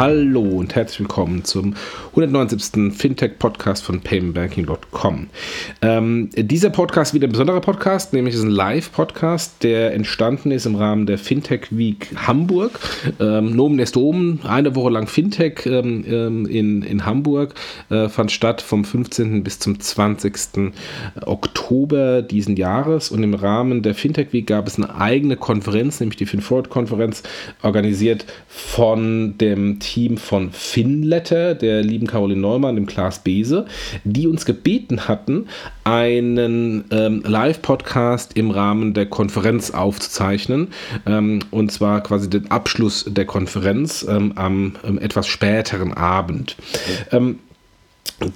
Hallo und herzlich willkommen zum 179. Fintech-Podcast von paymentbanking.com. Ähm, dieser Podcast ist wieder ein besonderer Podcast, nämlich ist ein Live-Podcast, der entstanden ist im Rahmen der Fintech Week Hamburg. Ähm, Nomen est oben, eine Woche lang Fintech ähm, ähm in, in Hamburg äh, fand statt vom 15. bis zum 20. Oktober diesen Jahres und im Rahmen der Fintech Week gab es eine eigene Konferenz, nämlich die FinForward-Konferenz, organisiert von dem Team von Finletter, der lieben Caroline Neumann, dem Klaas Bese, die uns gebeten hatten, einen ähm, Live-Podcast im Rahmen der Konferenz aufzuzeichnen. Ähm, und zwar quasi den Abschluss der Konferenz ähm, am ähm, etwas späteren Abend. Okay.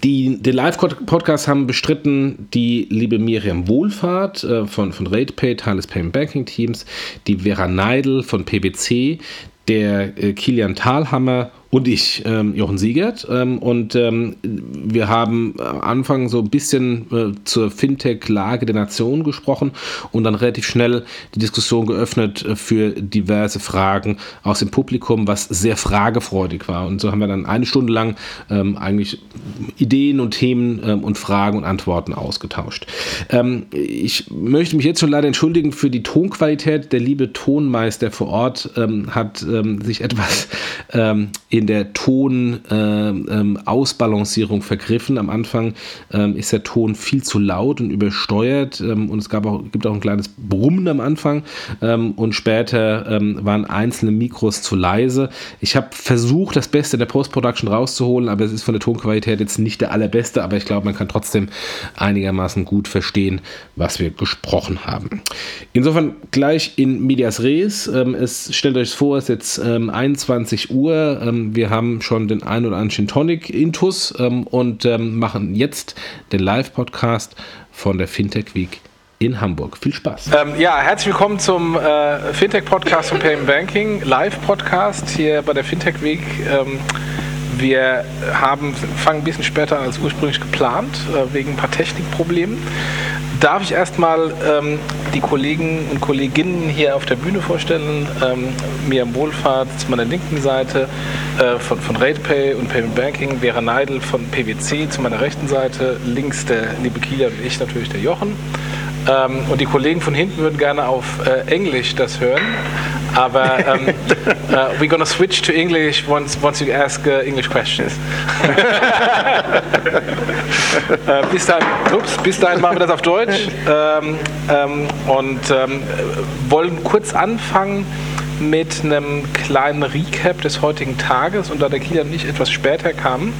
Die, den Live-Podcast haben bestritten die liebe Miriam Wohlfahrt äh, von, von RatePay, Teil des Payment Banking Teams, die Vera Neidl von PwC, der äh, Kilian Thalhammer und ich, ähm, Jochen Siegert. Ähm, und ähm, wir haben am Anfang so ein bisschen äh, zur Fintech-Lage der Nation gesprochen und dann relativ schnell die Diskussion geöffnet äh, für diverse Fragen aus dem Publikum, was sehr fragefreudig war. Und so haben wir dann eine Stunde lang ähm, eigentlich Ideen und Themen ähm, und Fragen und Antworten ausgetauscht. Ähm, ich möchte mich jetzt schon leider entschuldigen für die Tonqualität. Der liebe Tonmeister vor Ort hat sich etwas in in der Ton-Ausbalancierung ähm, vergriffen. Am Anfang ähm, ist der Ton viel zu laut und übersteuert ähm, und es gab auch, gibt auch ein kleines Brummen am Anfang ähm, und später ähm, waren einzelne Mikros zu leise. Ich habe versucht, das Beste der Post-Production rauszuholen, aber es ist von der Tonqualität jetzt nicht der allerbeste, aber ich glaube, man kann trotzdem einigermaßen gut verstehen, was wir gesprochen haben. Insofern gleich in Medias Res. Ähm, es stellt euch vor, es ist jetzt 21 Uhr wir haben schon den ein oder anderen Gin Tonic Intus ähm, und ähm, machen jetzt den Live-Podcast von der Fintech Week in Hamburg. Viel Spaß. Ähm, ja, herzlich willkommen zum äh, Fintech-Podcast von Payment Banking, Live-Podcast hier bei der Fintech Week. Ähm, wir haben, fangen ein bisschen später als ursprünglich geplant, äh, wegen ein paar Technikproblemen darf ich erstmal ähm, die Kollegen und Kolleginnen hier auf der Bühne vorstellen. Ähm, Miriam Wohlfahrt zu meiner linken Seite äh, von, von RatePay und Payment Banking, Vera Neidl von PwC zu meiner rechten Seite, links der liebe Kieler und ich natürlich der Jochen. Ähm, und die Kollegen von hinten würden gerne auf äh, Englisch das hören. Aber um, uh, we're gonna switch to English once once you ask uh, English questions. uh, bis dahin, ups, bis dahin machen wir das auf Deutsch ähm, ähm, und ähm, wollen kurz anfangen mit einem kleinen Recap des heutigen Tages und da der Kieler nicht etwas später kam,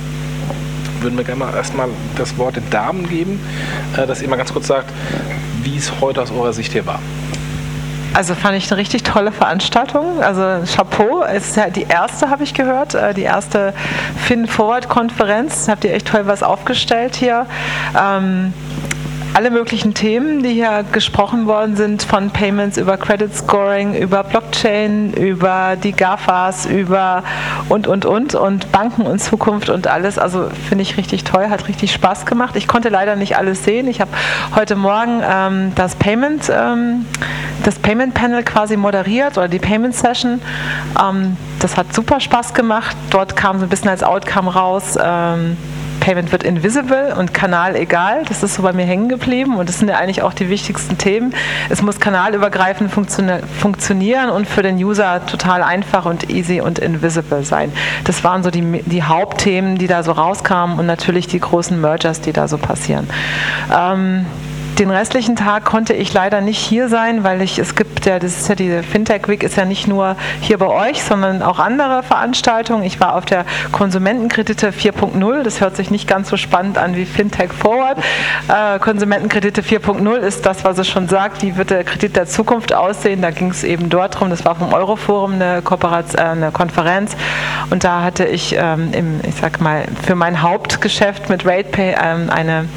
würden wir gerne mal erstmal das Wort den Damen geben, äh, dass ihr mal ganz kurz sagt, wie es heute aus eurer Sicht hier war. Also fand ich eine richtig tolle Veranstaltung. Also Chapeau. Es ist ja die erste, habe ich gehört, äh, die erste Finn Forward Konferenz. Habt ihr echt toll was aufgestellt hier. Ähm, alle möglichen Themen, die hier gesprochen worden sind, von Payments über Credit Scoring, über Blockchain, über die GAFAs, über und, und, und und Banken und Zukunft und alles. Also finde ich richtig toll, hat richtig Spaß gemacht. Ich konnte leider nicht alles sehen. Ich habe heute Morgen ähm, das Payment, ähm, das Payment Panel quasi moderiert oder die Payment Session. Ähm, das hat super Spaß gemacht. Dort kam so ein bisschen als Outcome raus, ähm, Payment wird invisible und Kanal egal. Das ist so bei mir hängen geblieben und das sind ja eigentlich auch die wichtigsten Themen. Es muss kanalübergreifend funktionieren und für den User total einfach und easy und invisible sein. Das waren so die, die Hauptthemen, die da so rauskamen und natürlich die großen Mergers, die da so passieren. Ähm, den restlichen Tag konnte ich leider nicht hier sein, weil ich, es gibt ja, das ist ja diese Fintech Week ist ja nicht nur hier bei euch, sondern auch andere Veranstaltungen. Ich war auf der Konsumentenkredite 4.0, das hört sich nicht ganz so spannend an wie Fintech Forward. Äh, Konsumentenkredite 4.0 ist das, was es schon sagt, wie wird der Kredit der Zukunft aussehen. Da ging es eben dort drum, das war vom Euroforum eine, Kooperation, äh, eine Konferenz und da hatte ich, ähm, im, ich sag mal, für mein Hauptgeschäft mit RatePay ähm, eine,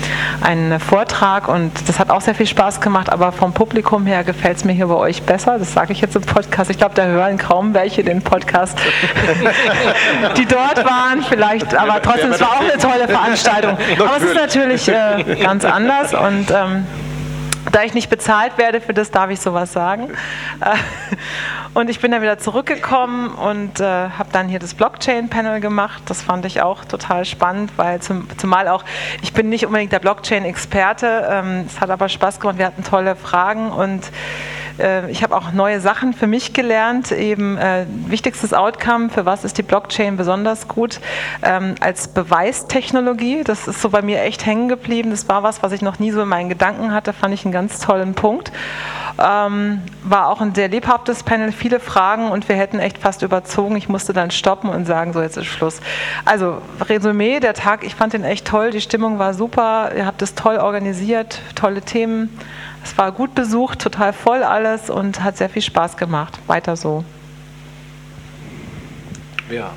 einen Vortrag und das hat auch sehr viel Spaß gemacht, aber vom Publikum her gefällt es mir hier bei euch besser. Das sage ich jetzt im Podcast. Ich glaube, da hören kaum welche den Podcast, die dort waren. Vielleicht, aber trotzdem, es war auch eine tolle Veranstaltung. Aber es ist natürlich äh, ganz anders und ähm, da ich nicht bezahlt werde für das, darf ich sowas sagen. Äh, und ich bin dann wieder zurückgekommen und äh, habe dann hier das Blockchain-Panel gemacht. Das fand ich auch total spannend, weil zum, zumal auch, ich bin nicht unbedingt der Blockchain-Experte. Ähm, es hat aber Spaß gemacht, wir hatten tolle Fragen und äh, ich habe auch neue Sachen für mich gelernt. Eben äh, wichtigstes Outcome, für was ist die Blockchain besonders gut? Ähm, als Beweistechnologie, das ist so bei mir echt hängen geblieben. Das war was, was ich noch nie so in meinen Gedanken hatte, fand ich einen ganz tollen Punkt. Ähm, war auch ein sehr lebhaftes Panel, viele Fragen und wir hätten echt fast überzogen. Ich musste dann stoppen und sagen, so jetzt ist Schluss. Also Resümee, der Tag, ich fand den echt toll, die Stimmung war super, ihr habt es toll organisiert, tolle Themen. Es war gut besucht, total voll alles und hat sehr viel Spaß gemacht. Weiter so. Ja.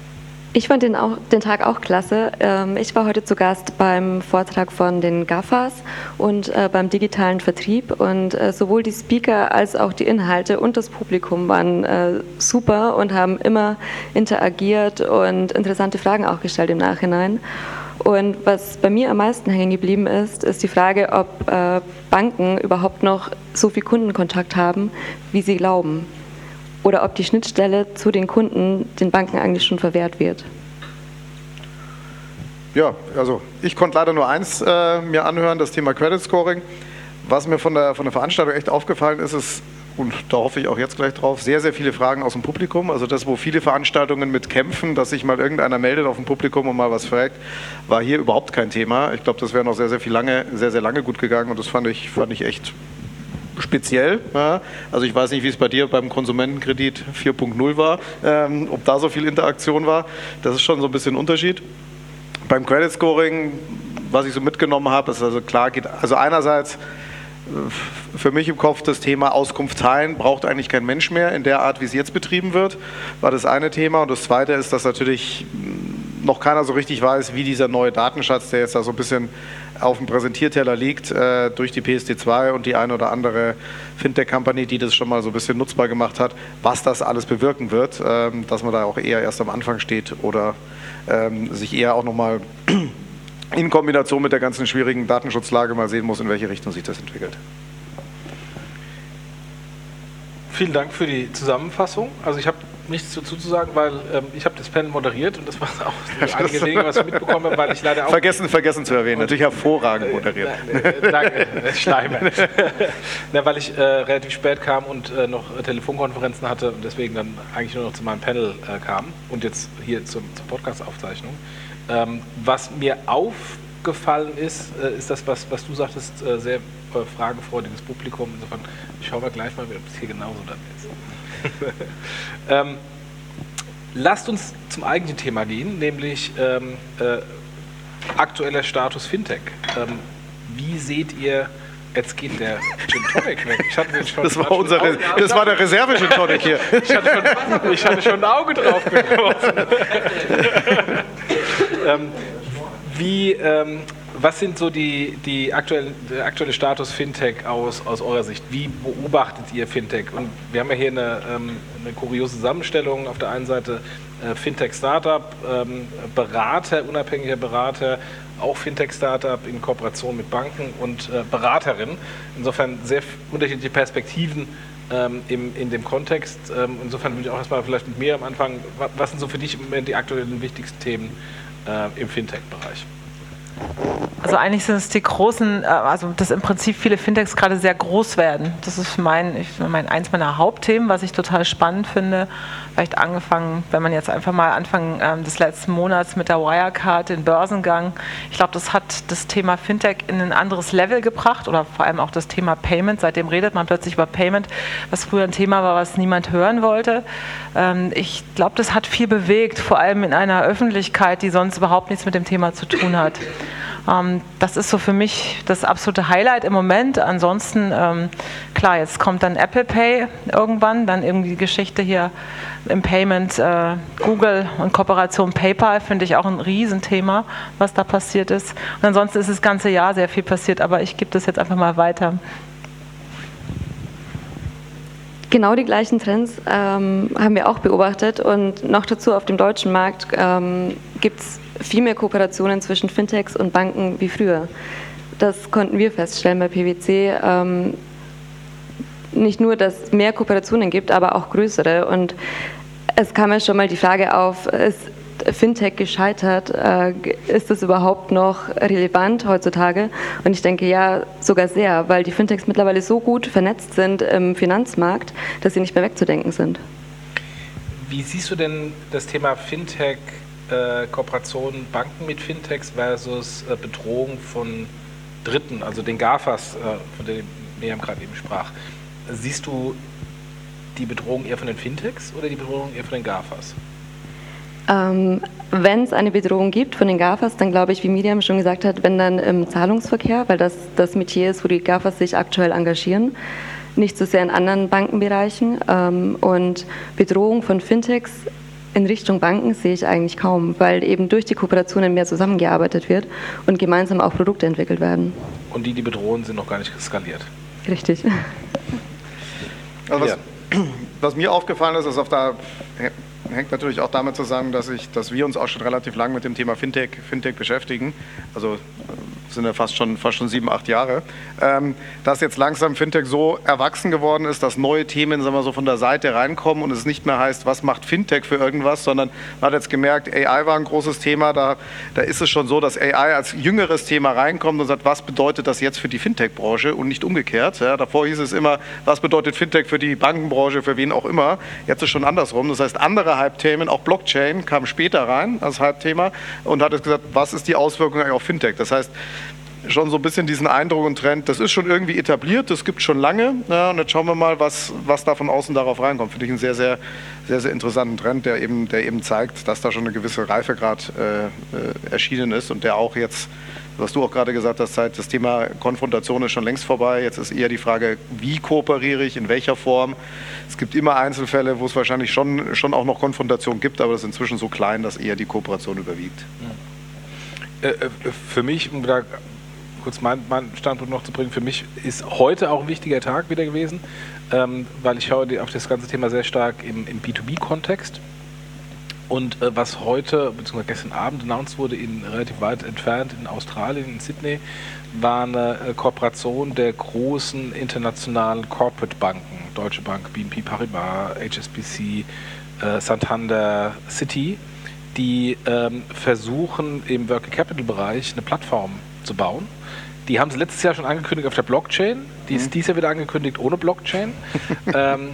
Ich fand den, auch, den Tag auch klasse. Ähm, ich war heute zu Gast beim Vortrag von den GAFAs und äh, beim digitalen Vertrieb. Und äh, sowohl die Speaker als auch die Inhalte und das Publikum waren äh, super und haben immer interagiert und interessante Fragen auch gestellt im Nachhinein. Und was bei mir am meisten hängen geblieben ist, ist die Frage, ob äh, Banken überhaupt noch so viel Kundenkontakt haben, wie sie glauben. Oder ob die Schnittstelle zu den Kunden den Banken eigentlich schon verwehrt wird. Ja, also ich konnte leider nur eins äh, mir anhören, das Thema Credit Scoring. Was mir von der, von der Veranstaltung echt aufgefallen ist, ist, und da hoffe ich auch jetzt gleich drauf, sehr, sehr viele Fragen aus dem Publikum. Also das, wo viele Veranstaltungen mit kämpfen, dass sich mal irgendeiner meldet auf dem Publikum und mal was fragt, war hier überhaupt kein Thema. Ich glaube, das wäre noch sehr, sehr viel lange, sehr, sehr lange gut gegangen und das fand ich, fand ich echt speziell. Ja. Also ich weiß nicht, wie es bei dir beim Konsumentenkredit 4.0 war, ähm, ob da so viel Interaktion war. Das ist schon so ein bisschen ein Unterschied. Beim Credit Scoring, was ich so mitgenommen habe, ist also klar, geht also einerseits für mich im Kopf das Thema Auskunft teilen braucht eigentlich kein Mensch mehr in der Art, wie es jetzt betrieben wird, war das eine Thema. Und das zweite ist, dass natürlich noch keiner so richtig weiß, wie dieser neue Datenschatz, der jetzt da so ein bisschen auf dem Präsentierteller liegt, äh, durch die PSD2 und die eine oder andere Fintech-Company, die das schon mal so ein bisschen nutzbar gemacht hat, was das alles bewirken wird, ähm, dass man da auch eher erst am Anfang steht oder ähm, sich eher auch nochmal in Kombination mit der ganzen schwierigen Datenschutzlage mal sehen muss, in welche Richtung sich das entwickelt. Vielen Dank für die Zusammenfassung. Also ich habe nichts dazu zu sagen, weil ähm, ich habe das Panel moderiert und das war auch einige Dinge, was ich mitbekommen habe, weil ich leider auch... Vergessen, vergessen zu erwähnen, natürlich hervorragend moderiert. Äh, danke, Schleime. Na, weil ich äh, relativ spät kam und äh, noch Telefonkonferenzen hatte und deswegen dann eigentlich nur noch zu meinem Panel äh, kam und jetzt hier zum, zur Podcast-Aufzeichnung. Ähm, was mir aufgefallen ist, äh, ist das, was, was du sagtest, äh, sehr äh, fragefreudiges Publikum. Insofern schauen wir gleich mal, ob es hier genauso dann ist. ähm, lasst uns zum eigentlichen Thema gehen, nämlich ähm, äh, aktueller Status Fintech. Ähm, wie seht ihr Jetzt geht der Gin Tonic weg. Ich hatte schon, das war, unser, Auge, das war der Reserve Gin Tonic hier. Ich hatte schon, ich hatte schon ein Auge drauf geworfen. ähm, wie, ähm, was sind so die, die aktuelle, der aktuelle Status Fintech aus, aus eurer Sicht? Wie beobachtet ihr Fintech? Und wir haben ja hier eine, ähm, eine kuriose Zusammenstellung. Auf der einen Seite äh, Fintech-Startup, ähm, Berater, unabhängiger Berater, auch Fintech-Startup in Kooperation mit Banken und äh, Beraterin. Insofern sehr unterschiedliche Perspektiven ähm, im, in dem Kontext. Ähm, insofern würde ich auch erstmal vielleicht mit mir am Anfang, was sind so für dich im Moment die aktuellen wichtigsten Themen äh, im Fintech-Bereich? Also eigentlich sind es die großen, äh, also dass im Prinzip viele Fintechs gerade sehr groß werden. Das ist mein, ich mein eins meiner Hauptthemen, was ich total spannend finde. Vielleicht angefangen, wenn man jetzt einfach mal Anfang ähm, des letzten Monats mit der Wirecard, den Börsengang. Ich glaube, das hat das Thema Fintech in ein anderes Level gebracht oder vor allem auch das Thema Payment. Seitdem redet man plötzlich über Payment, was früher ein Thema war, was niemand hören wollte. Ähm, ich glaube, das hat viel bewegt, vor allem in einer Öffentlichkeit, die sonst überhaupt nichts mit dem Thema zu tun hat. Ähm, das ist so für mich das absolute Highlight im Moment. Ansonsten, ähm, klar, jetzt kommt dann Apple Pay irgendwann, dann irgendwie die Geschichte hier im Payment äh, Google und Kooperation PayPal finde ich auch ein Riesenthema, was da passiert ist. Und ansonsten ist das ganze Jahr sehr viel passiert, aber ich gebe das jetzt einfach mal weiter. Genau die gleichen Trends ähm, haben wir auch beobachtet und noch dazu auf dem deutschen Markt ähm, gibt es viel mehr Kooperationen zwischen Fintechs und Banken wie früher. Das konnten wir feststellen bei PwC. Ähm, nicht nur, dass es mehr Kooperationen gibt, aber auch größere. Und es kam ja schon mal die Frage auf, ist Fintech gescheitert? Äh, ist das überhaupt noch relevant heutzutage? Und ich denke ja, sogar sehr, weil die Fintechs mittlerweile so gut vernetzt sind im Finanzmarkt, dass sie nicht mehr wegzudenken sind. Wie siehst du denn das Thema Fintech, äh, Kooperation Banken mit Fintechs versus äh, Bedrohung von Dritten, also den GAFAs, äh, von denen Miriam gerade eben sprach? Siehst du die Bedrohung eher von den Fintechs oder die Bedrohung eher von den GAFAs? Ähm, wenn es eine Bedrohung gibt von den GAFAs, dann glaube ich, wie Miriam schon gesagt hat, wenn dann im Zahlungsverkehr, weil das das Metier ist, wo die GAFAs sich aktuell engagieren, nicht so sehr in anderen Bankenbereichen. Ähm, und Bedrohung von Fintechs in Richtung Banken sehe ich eigentlich kaum, weil eben durch die Kooperationen mehr zusammengearbeitet wird und gemeinsam auch Produkte entwickelt werden. Und die, die bedrohen, sind noch gar nicht skaliert. Richtig. Also was, was mir aufgefallen ist, ist auf der hängt natürlich auch damit zusammen, dass, ich, dass wir uns auch schon relativ lang mit dem Thema Fintech, Fintech beschäftigen. Also sind ja fast schon, fast schon sieben, acht Jahre, ähm, dass jetzt langsam Fintech so erwachsen geworden ist, dass neue Themen sagen wir so von der Seite reinkommen und es nicht mehr heißt, was macht Fintech für irgendwas, sondern man hat jetzt gemerkt, AI war ein großes Thema, da, da ist es schon so, dass AI als jüngeres Thema reinkommt und sagt, was bedeutet das jetzt für die Fintech-Branche und nicht umgekehrt. Ja, davor hieß es immer, was bedeutet Fintech für die Bankenbranche, für wen auch immer. Jetzt ist schon andersrum. Das heißt, andere Hype-Themen, auch Blockchain, kam später rein als Hype-Thema und hat gesagt, was ist die Auswirkung auf Fintech? Das heißt, schon so ein bisschen diesen Eindruck und Trend, das ist schon irgendwie etabliert, das gibt schon lange. Ja, und jetzt schauen wir mal, was, was da von außen darauf reinkommt. Finde ich einen sehr, sehr, sehr, sehr interessanten Trend, der eben, der eben zeigt, dass da schon eine gewisse Reifegrad äh, äh, erschienen ist und der auch jetzt, was du auch gerade gesagt hast, das Thema Konfrontation ist schon längst vorbei. Jetzt ist eher die Frage, wie kooperiere ich, in welcher Form. Es gibt immer Einzelfälle, wo es wahrscheinlich schon, schon auch noch Konfrontation gibt, aber das ist inzwischen so klein, dass eher die Kooperation überwiegt. Äh, äh, für mich, um da kurz meinen mein Standpunkt noch zu bringen, für mich ist heute auch ein wichtiger Tag wieder gewesen, ähm, weil ich schaue auf das ganze Thema sehr stark im, im B2B-Kontext. Und äh, was heute, beziehungsweise gestern Abend announced wurde, in relativ weit entfernt in Australien, in Sydney, war eine äh, Kooperation der großen internationalen Corporate Banken, Deutsche Bank, BNP Paribas, HSBC, äh, Santander, City, die ähm, versuchen im Working Capital Bereich eine Plattform zu bauen die haben es letztes Jahr schon angekündigt auf der Blockchain. Die ist mhm. dieses Jahr wieder angekündigt ohne Blockchain. ähm,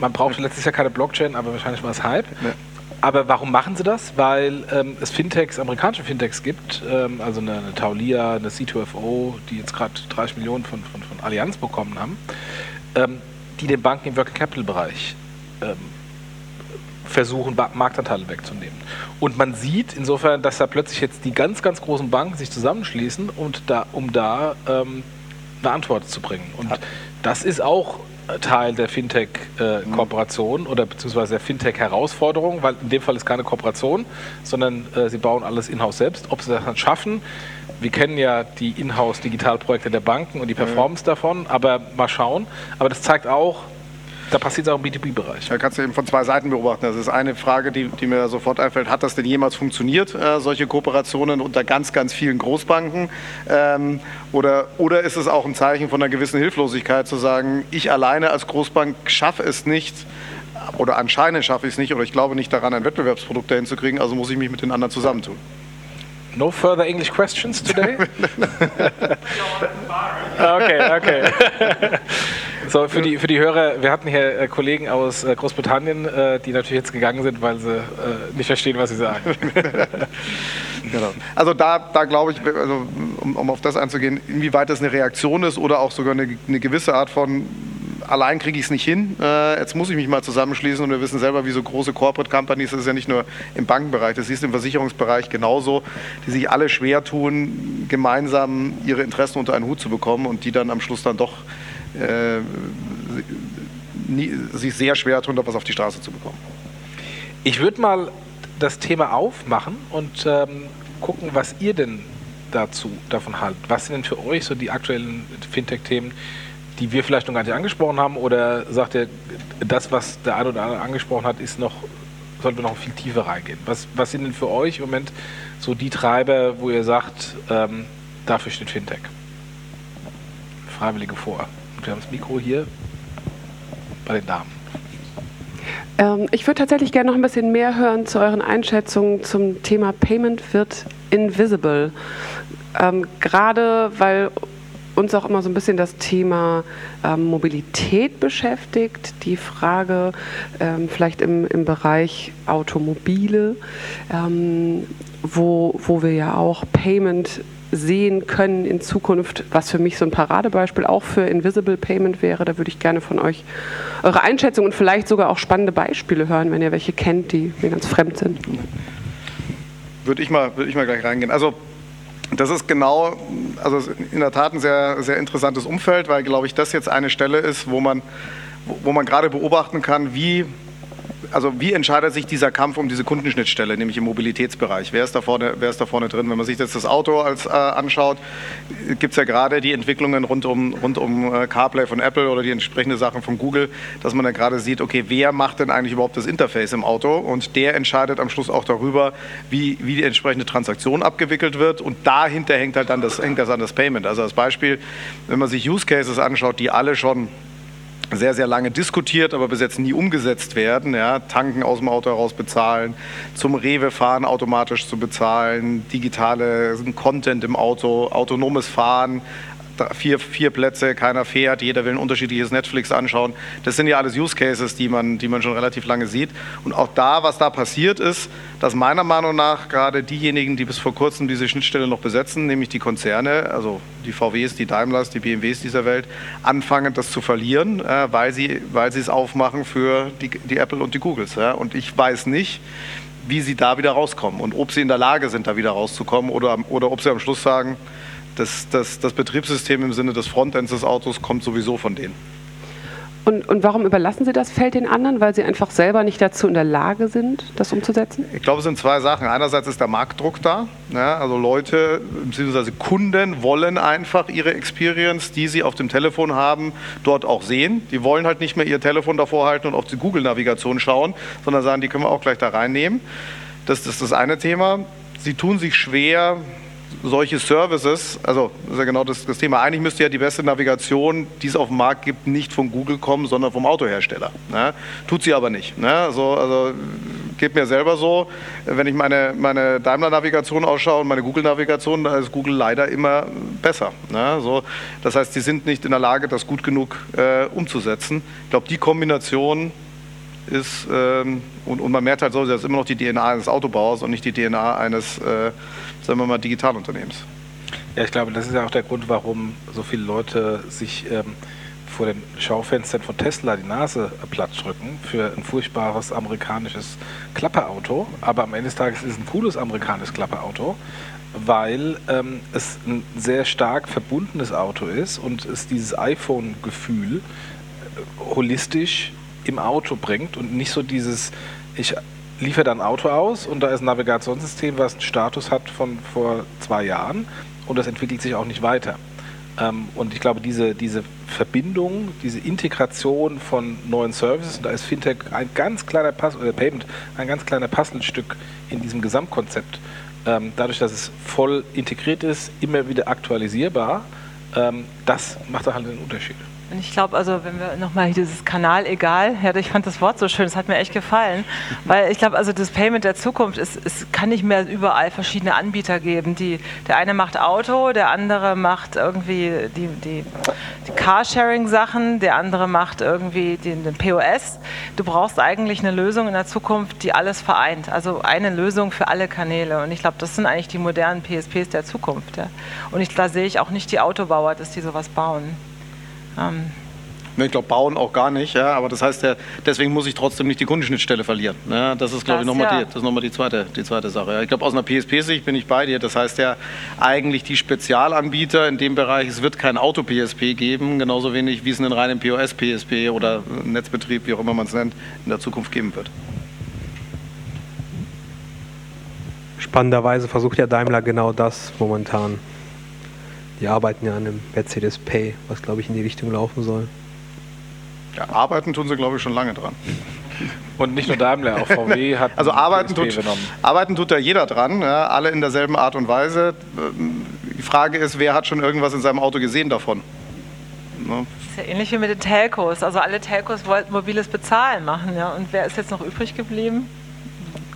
man brauchte letztes Jahr keine Blockchain, aber wahrscheinlich war es Hype. Ja. Aber warum machen sie das? Weil ähm, es Fintechs, amerikanische Fintechs gibt, ähm, also eine, eine Taulia, eine C2FO, die jetzt gerade 30 Millionen von, von, von Allianz bekommen haben, ähm, die den Banken im Working Capital Bereich ähm, versuchen, Marktanteile wegzunehmen. Und man sieht insofern, dass da plötzlich jetzt die ganz, ganz großen Banken sich zusammenschließen, und da, um da ähm, eine Antwort zu bringen. Und das ist auch Teil der Fintech-Kooperation äh, oder beziehungsweise der Fintech-Herausforderung, weil in dem Fall ist keine Kooperation, sondern äh, sie bauen alles in-house selbst. Ob sie das dann schaffen, wir kennen ja die Inhouse-Digitalprojekte der Banken und die Performance davon, aber mal schauen. Aber das zeigt auch, da passiert es auch im B2B-Bereich. Da kannst du eben von zwei Seiten beobachten. Das ist eine Frage, die, die mir sofort einfällt. Hat das denn jemals funktioniert, äh, solche Kooperationen unter ganz, ganz vielen Großbanken? Ähm, oder, oder ist es auch ein Zeichen von einer gewissen Hilflosigkeit zu sagen, ich alleine als Großbank schaffe es nicht, oder anscheinend schaffe ich es nicht, oder ich glaube nicht daran, ein Wettbewerbsprodukt dahin zu kriegen, also muss ich mich mit den anderen zusammentun. No further English questions today? okay, okay. So, für die, für die Hörer, wir hatten hier äh, Kollegen aus äh, Großbritannien, äh, die natürlich jetzt gegangen sind, weil sie nicht verstehen, was sie sagen. genau. Also da, da glaube ich, also, um, um, auf das einzugehen, inwieweit das eine Reaktion ist oder auch sogar eine, eine gewisse Art von allein kriege ich es nicht hin. Äh, jetzt muss ich mich mal zusammenschließen und wir wissen selber, wie so große Corporate Companies, das ist ja nicht nur im Bankenbereich, das ist im Versicherungsbereich genauso, die sich alle schwer tun, gemeinsam ihre Interessen unter einen Hut zu bekommen und die dann am Schluss dann doch äh, nie, sich sehr schwer tun, da was auf die Straße zu bekommen. Ich würde mal das Thema aufmachen und ähm, gucken, was ihr denn dazu davon haltet. Was sind denn für euch so die aktuellen Fintech-Themen, die wir vielleicht noch gar nicht angesprochen haben? Oder sagt ihr, das, was der eine oder andere angesprochen hat, ist noch, sollten wir noch viel tiefer reingehen? Was, was sind denn für euch im Moment so die Treiber, wo ihr sagt, ähm, dafür steht Fintech? Freiwillige vor. Und wir haben das Mikro hier bei den Damen. Ähm, ich würde tatsächlich gerne noch ein bisschen mehr hören zu euren Einschätzungen zum Thema Payment wird invisible. Ähm, Gerade weil uns auch immer so ein bisschen das Thema ähm, Mobilität beschäftigt, die Frage ähm, vielleicht im, im Bereich Automobile, ähm, wo, wo wir ja auch Payment sehen können in Zukunft, was für mich so ein Paradebeispiel auch für Invisible Payment wäre. Da würde ich gerne von euch eure Einschätzung und vielleicht sogar auch spannende Beispiele hören, wenn ihr welche kennt, die mir ganz fremd sind. Würde ich mal, würde ich mal gleich reingehen. Also das ist genau, also in der Tat ein sehr, sehr interessantes Umfeld, weil, glaube ich, das jetzt eine Stelle ist, wo man, wo man gerade beobachten kann, wie also wie entscheidet sich dieser Kampf um diese Kundenschnittstelle, nämlich im Mobilitätsbereich? Wer ist da vorne, wer ist da vorne drin? Wenn man sich jetzt das Auto als, äh, anschaut, gibt es ja gerade die Entwicklungen rund um, rund um äh, CarPlay von Apple oder die entsprechenden Sachen von Google, dass man da gerade sieht, okay, wer macht denn eigentlich überhaupt das Interface im Auto? Und der entscheidet am Schluss auch darüber, wie, wie die entsprechende Transaktion abgewickelt wird. Und dahinter hängt halt dann das, hängt das an das Payment. Also als Beispiel, wenn man sich Use Cases anschaut, die alle schon sehr, sehr lange diskutiert, aber bis jetzt nie umgesetzt werden. Ja, tanken aus dem Auto heraus bezahlen, zum Rewe fahren automatisch zu bezahlen, digitale Content im Auto, autonomes Fahren, vier, vier Plätze, keiner fährt, jeder will ein unterschiedliches Netflix anschauen. Das sind ja alles Use Cases, die man, die man schon relativ lange sieht. Und auch da, was da passiert ist, dass meiner Meinung nach gerade diejenigen, die bis vor kurzem diese Schnittstelle noch besetzen, nämlich die Konzerne, also die VWs, die Daimlers, die BMWs dieser Welt, anfangen, das zu verlieren, äh, weil, sie, weil sie es aufmachen für die, die Apple und die Googles. Ja. Und ich weiß nicht, wie sie da wieder rauskommen und ob sie in der Lage sind, da wieder rauszukommen oder, oder ob sie am Schluss sagen, das, das, das Betriebssystem im Sinne des Frontends des Autos kommt sowieso von denen. Und, und, warum überlassen Sie das Feld den anderen? Weil Sie einfach selber nicht dazu in der Lage sind, das umzusetzen? Ich glaube, es sind zwei Sachen. Einerseits ist der Marktdruck da. Ja, also Leute bzw. Kunden wollen einfach ihre Experience, die sie auf dem Telefon haben, dort auch sehen. Die wollen halt nicht mehr ihr Telefon davor halten und auf die Google-Navigation schauen, sondern sagen, die können wir auch gleich da reinnehmen. Das, das ist das eine Thema. Sie tun sich schwer, solche Services, also das ist ja genau das, das, Thema, eigentlich müsste ja die beste Navigation, die es auf dem Markt gibt, nicht von Google kommen, sondern vom Autohersteller. Ne? Tut sie aber nicht. Ne? Also, also geht mir selber so, wenn ich meine, meine Daimler-Navigation ausschaue und meine Google-Navigation, da ist Google leider immer besser. Ne? So, das heißt, sie sind nicht in der Lage, das gut genug äh, umzusetzen. Ich glaube, die Kombination ist, ähm, und, und, man merkt halt so, das ist immer noch die DNA eines Autobauers und nicht die DNA eines äh, sagen wir mal, Digitalunternehmens. Ja, ich glaube, das ist ja auch der Grund, warum so viele Leute sich ähm, vor den Schaufenstern von Tesla die Nase platt drücken für ein furchtbares amerikanisches Klapperauto. Aber am Ende des Tages ist es ein cooles amerikanisches Klapperauto, weil ähm, es ein sehr stark verbundenes Auto ist und es dieses iPhone-Gefühl äh, holistisch im Auto bringt und nicht so dieses, ich liefert ein Auto aus und da ist ein Navigationssystem, was einen Status hat von vor zwei Jahren und das entwickelt sich auch nicht weiter. Ähm, und ich glaube, diese, diese Verbindung, diese Integration von neuen Services, und da ist Fintech ein ganz kleiner Pass oder Payment ein ganz kleiner Puzzlestück in diesem Gesamtkonzept. Ähm, dadurch, dass es voll integriert ist, immer wieder aktualisierbar, ähm, das macht da halt einen Unterschied. Und ich glaube, also wenn wir nochmal dieses Kanal egal, ja, ich fand das Wort so schön, das hat mir echt gefallen, weil ich glaube, also das Payment der Zukunft, ist, es kann nicht mehr überall verschiedene Anbieter geben. Die, der eine macht Auto, der andere macht irgendwie die, die, die Carsharing-Sachen, der andere macht irgendwie den, den POS. Du brauchst eigentlich eine Lösung in der Zukunft, die alles vereint. Also eine Lösung für alle Kanäle. Und ich glaube, das sind eigentlich die modernen PSPs der Zukunft. Ja. Und ich, da sehe ich auch nicht die Autobauer, dass die sowas bauen. Ähm, Ich glaube, bauen auch gar nicht, ja, aber das heißt ja, deswegen muss ich trotzdem nicht die Kundenschnittstelle verlieren. Ja, das ist, glaube ich, nochmal ja. die, noch die, zweite, die zweite Sache. Ja. Ich glaube, aus einer PSP-Sicht bin ich bei dir. Das heißt ja, eigentlich die Spezialanbieter in dem Bereich, es wird kein Auto-PSP geben, genauso wenig wie es einen reinen POS-PSP oder Netzbetrieb, wie auch immer man es nennt, in der Zukunft geben wird. Spannenderweise versucht ja Daimler genau das momentan. Die arbeiten ja an einem Mercedes Pay, was glaube ich in die Richtung laufen soll. Ja, arbeiten tun sie, glaube ich, schon lange dran. Und nicht nur Daimler, auch VW hat also arbeiten tut, arbeiten tut da jeder dran, ja, alle in derselben Art und Weise. Die Frage ist, wer hat schon irgendwas in seinem Auto gesehen davon? Ne? Das ist ja ähnlich wie mit den Telcos. Also alle Telcos wollten mobiles Bezahlen machen. Ja. Und wer ist jetzt noch übrig geblieben?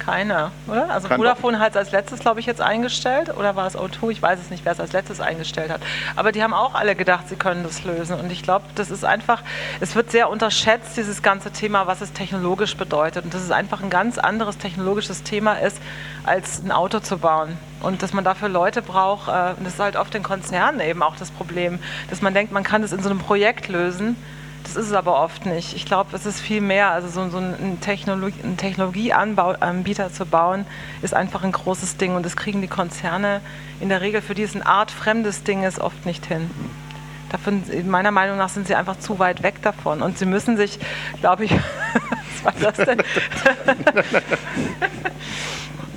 Keiner, oder? Also Kein Vodafone hat es als letztes, glaube ich, jetzt eingestellt. Oder war es O2? Ich weiß es nicht, wer es als letztes eingestellt hat. Aber die haben auch alle gedacht, sie können das lösen. Und ich glaube, das ist einfach, es wird sehr unterschätzt, dieses ganze Thema, was es technologisch bedeutet. Und dass es einfach ein ganz anderes technologisches Thema ist, als ein Auto zu bauen. Und dass man dafür Leute braucht, äh, und das ist halt oft den Konzernen eben auch das Problem, dass man denkt, man kann das in so einem Projekt lösen das ist es aber oft nicht. Ich glaube, es ist viel mehr. Also so, so einen, Technologie, Technologieanbieter zu bauen, ist einfach ein großes Ding. Und das kriegen die Konzerne in der Regel für diesen Art fremdes Ding ist oft nicht hin. Davon, meiner Meinung nach sind sie einfach zu weit weg davon. Und sie müssen sich, glaube ich, was war das denn?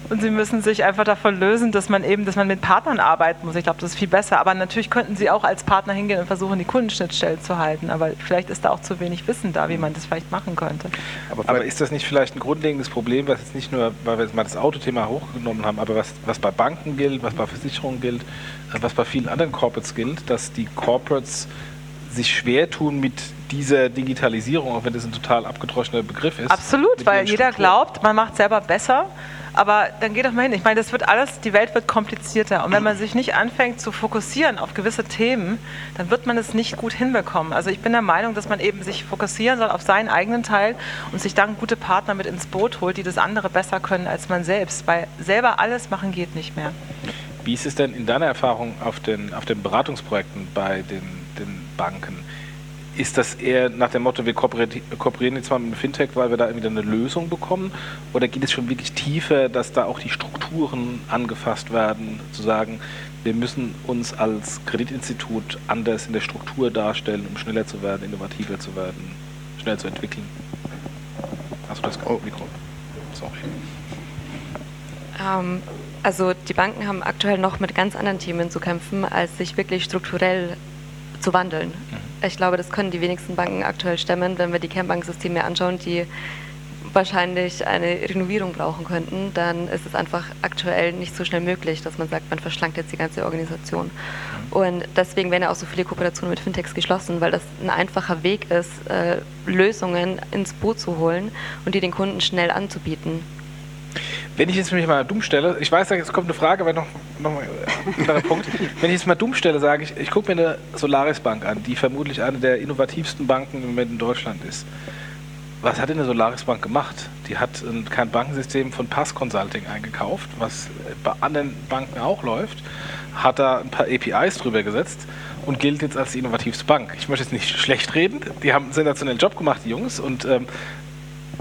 Und sie müssen sich einfach davon lösen, dass man eben, dass man mit Partnern arbeiten muss. Ich glaube, das ist viel besser. Aber natürlich könnten sie auch als Partner hingehen und versuchen, die Kundenschnittstelle zu halten. Aber vielleicht ist da auch zu wenig Wissen da, wie man das vielleicht machen könnte. Aber, aber ist das nicht vielleicht ein grundlegendes Problem, was jetzt nicht nur, weil wir jetzt mal das Autothema hochgenommen haben, aber was, was bei Banken gilt, was bei Versicherungen gilt, äh, was bei vielen anderen Corporates gilt, dass die Corporates sich schwer tun mit dieser Digitalisierung, auch wenn das ein total abgedroschener Begriff ist. Absolut, weil jeder glaubt, man macht selber besser aber dann geht doch mal hin. Ich meine, das wird alles, die Welt wird komplizierter. Und wenn man sich nicht anfängt zu fokussieren auf gewisse Themen, dann wird man es nicht gut hinbekommen. Also ich bin der Meinung, dass man eben sich fokussieren soll auf seinen eigenen Teil und sich dann gute Partner mit ins Boot holt, die das andere besser können als man selbst. Weil selber alles machen geht nicht mehr. Wie ist es denn in deiner Erfahrung auf den, auf den Beratungsprojekten bei den, den Banken? Ist das eher nach dem Motto, wir kooperieren jetzt mal mit dem Fintech, weil wir da wieder eine Lösung bekommen? Oder geht es schon wirklich tiefer, dass da auch die Strukturen angefasst werden, zu sagen, wir müssen uns als Kreditinstitut anders in der Struktur darstellen, um schneller zu werden, innovativer zu werden, schneller zu entwickeln? Du das oh. Mikro? Sorry. Ähm, also die Banken haben aktuell noch mit ganz anderen Themen zu kämpfen, als sich wirklich strukturell zu wandeln. Ich glaube, das können die wenigsten Banken aktuell stemmen, wenn wir die Kernbanksysteme anschauen, die wahrscheinlich eine Renovierung brauchen könnten, dann ist es einfach aktuell nicht so schnell möglich, dass man sagt, man verschlankt jetzt die ganze Organisation. Und deswegen werden ja auch so viele Kooperationen mit Fintechs geschlossen, weil das ein einfacher Weg ist, äh, Lösungen ins Boot zu holen und die den Kunden schnell anzubieten. Wenn ich jetzt mich mal dumm stelle, ich weiß, jetzt kommt eine Frage, aber noch, noch mal ein anderer Punkt. Wenn ich jetzt mal dumm stelle, sage ich, ich gucke mir eine Solaris Bank an, die vermutlich eine der innovativsten Banken im Moment in Deutschland ist. Was hat denn eine Solaris Bank gemacht? Die hat ein, kein Bankensystem von Pass Consulting eingekauft, was bei anderen Banken auch läuft, hat da ein paar APIs drüber gesetzt und gilt jetzt als die innovativste Bank. Ich möchte jetzt nicht schlecht reden, die haben einen sensationellen Job gemacht, die Jungs, und ähm,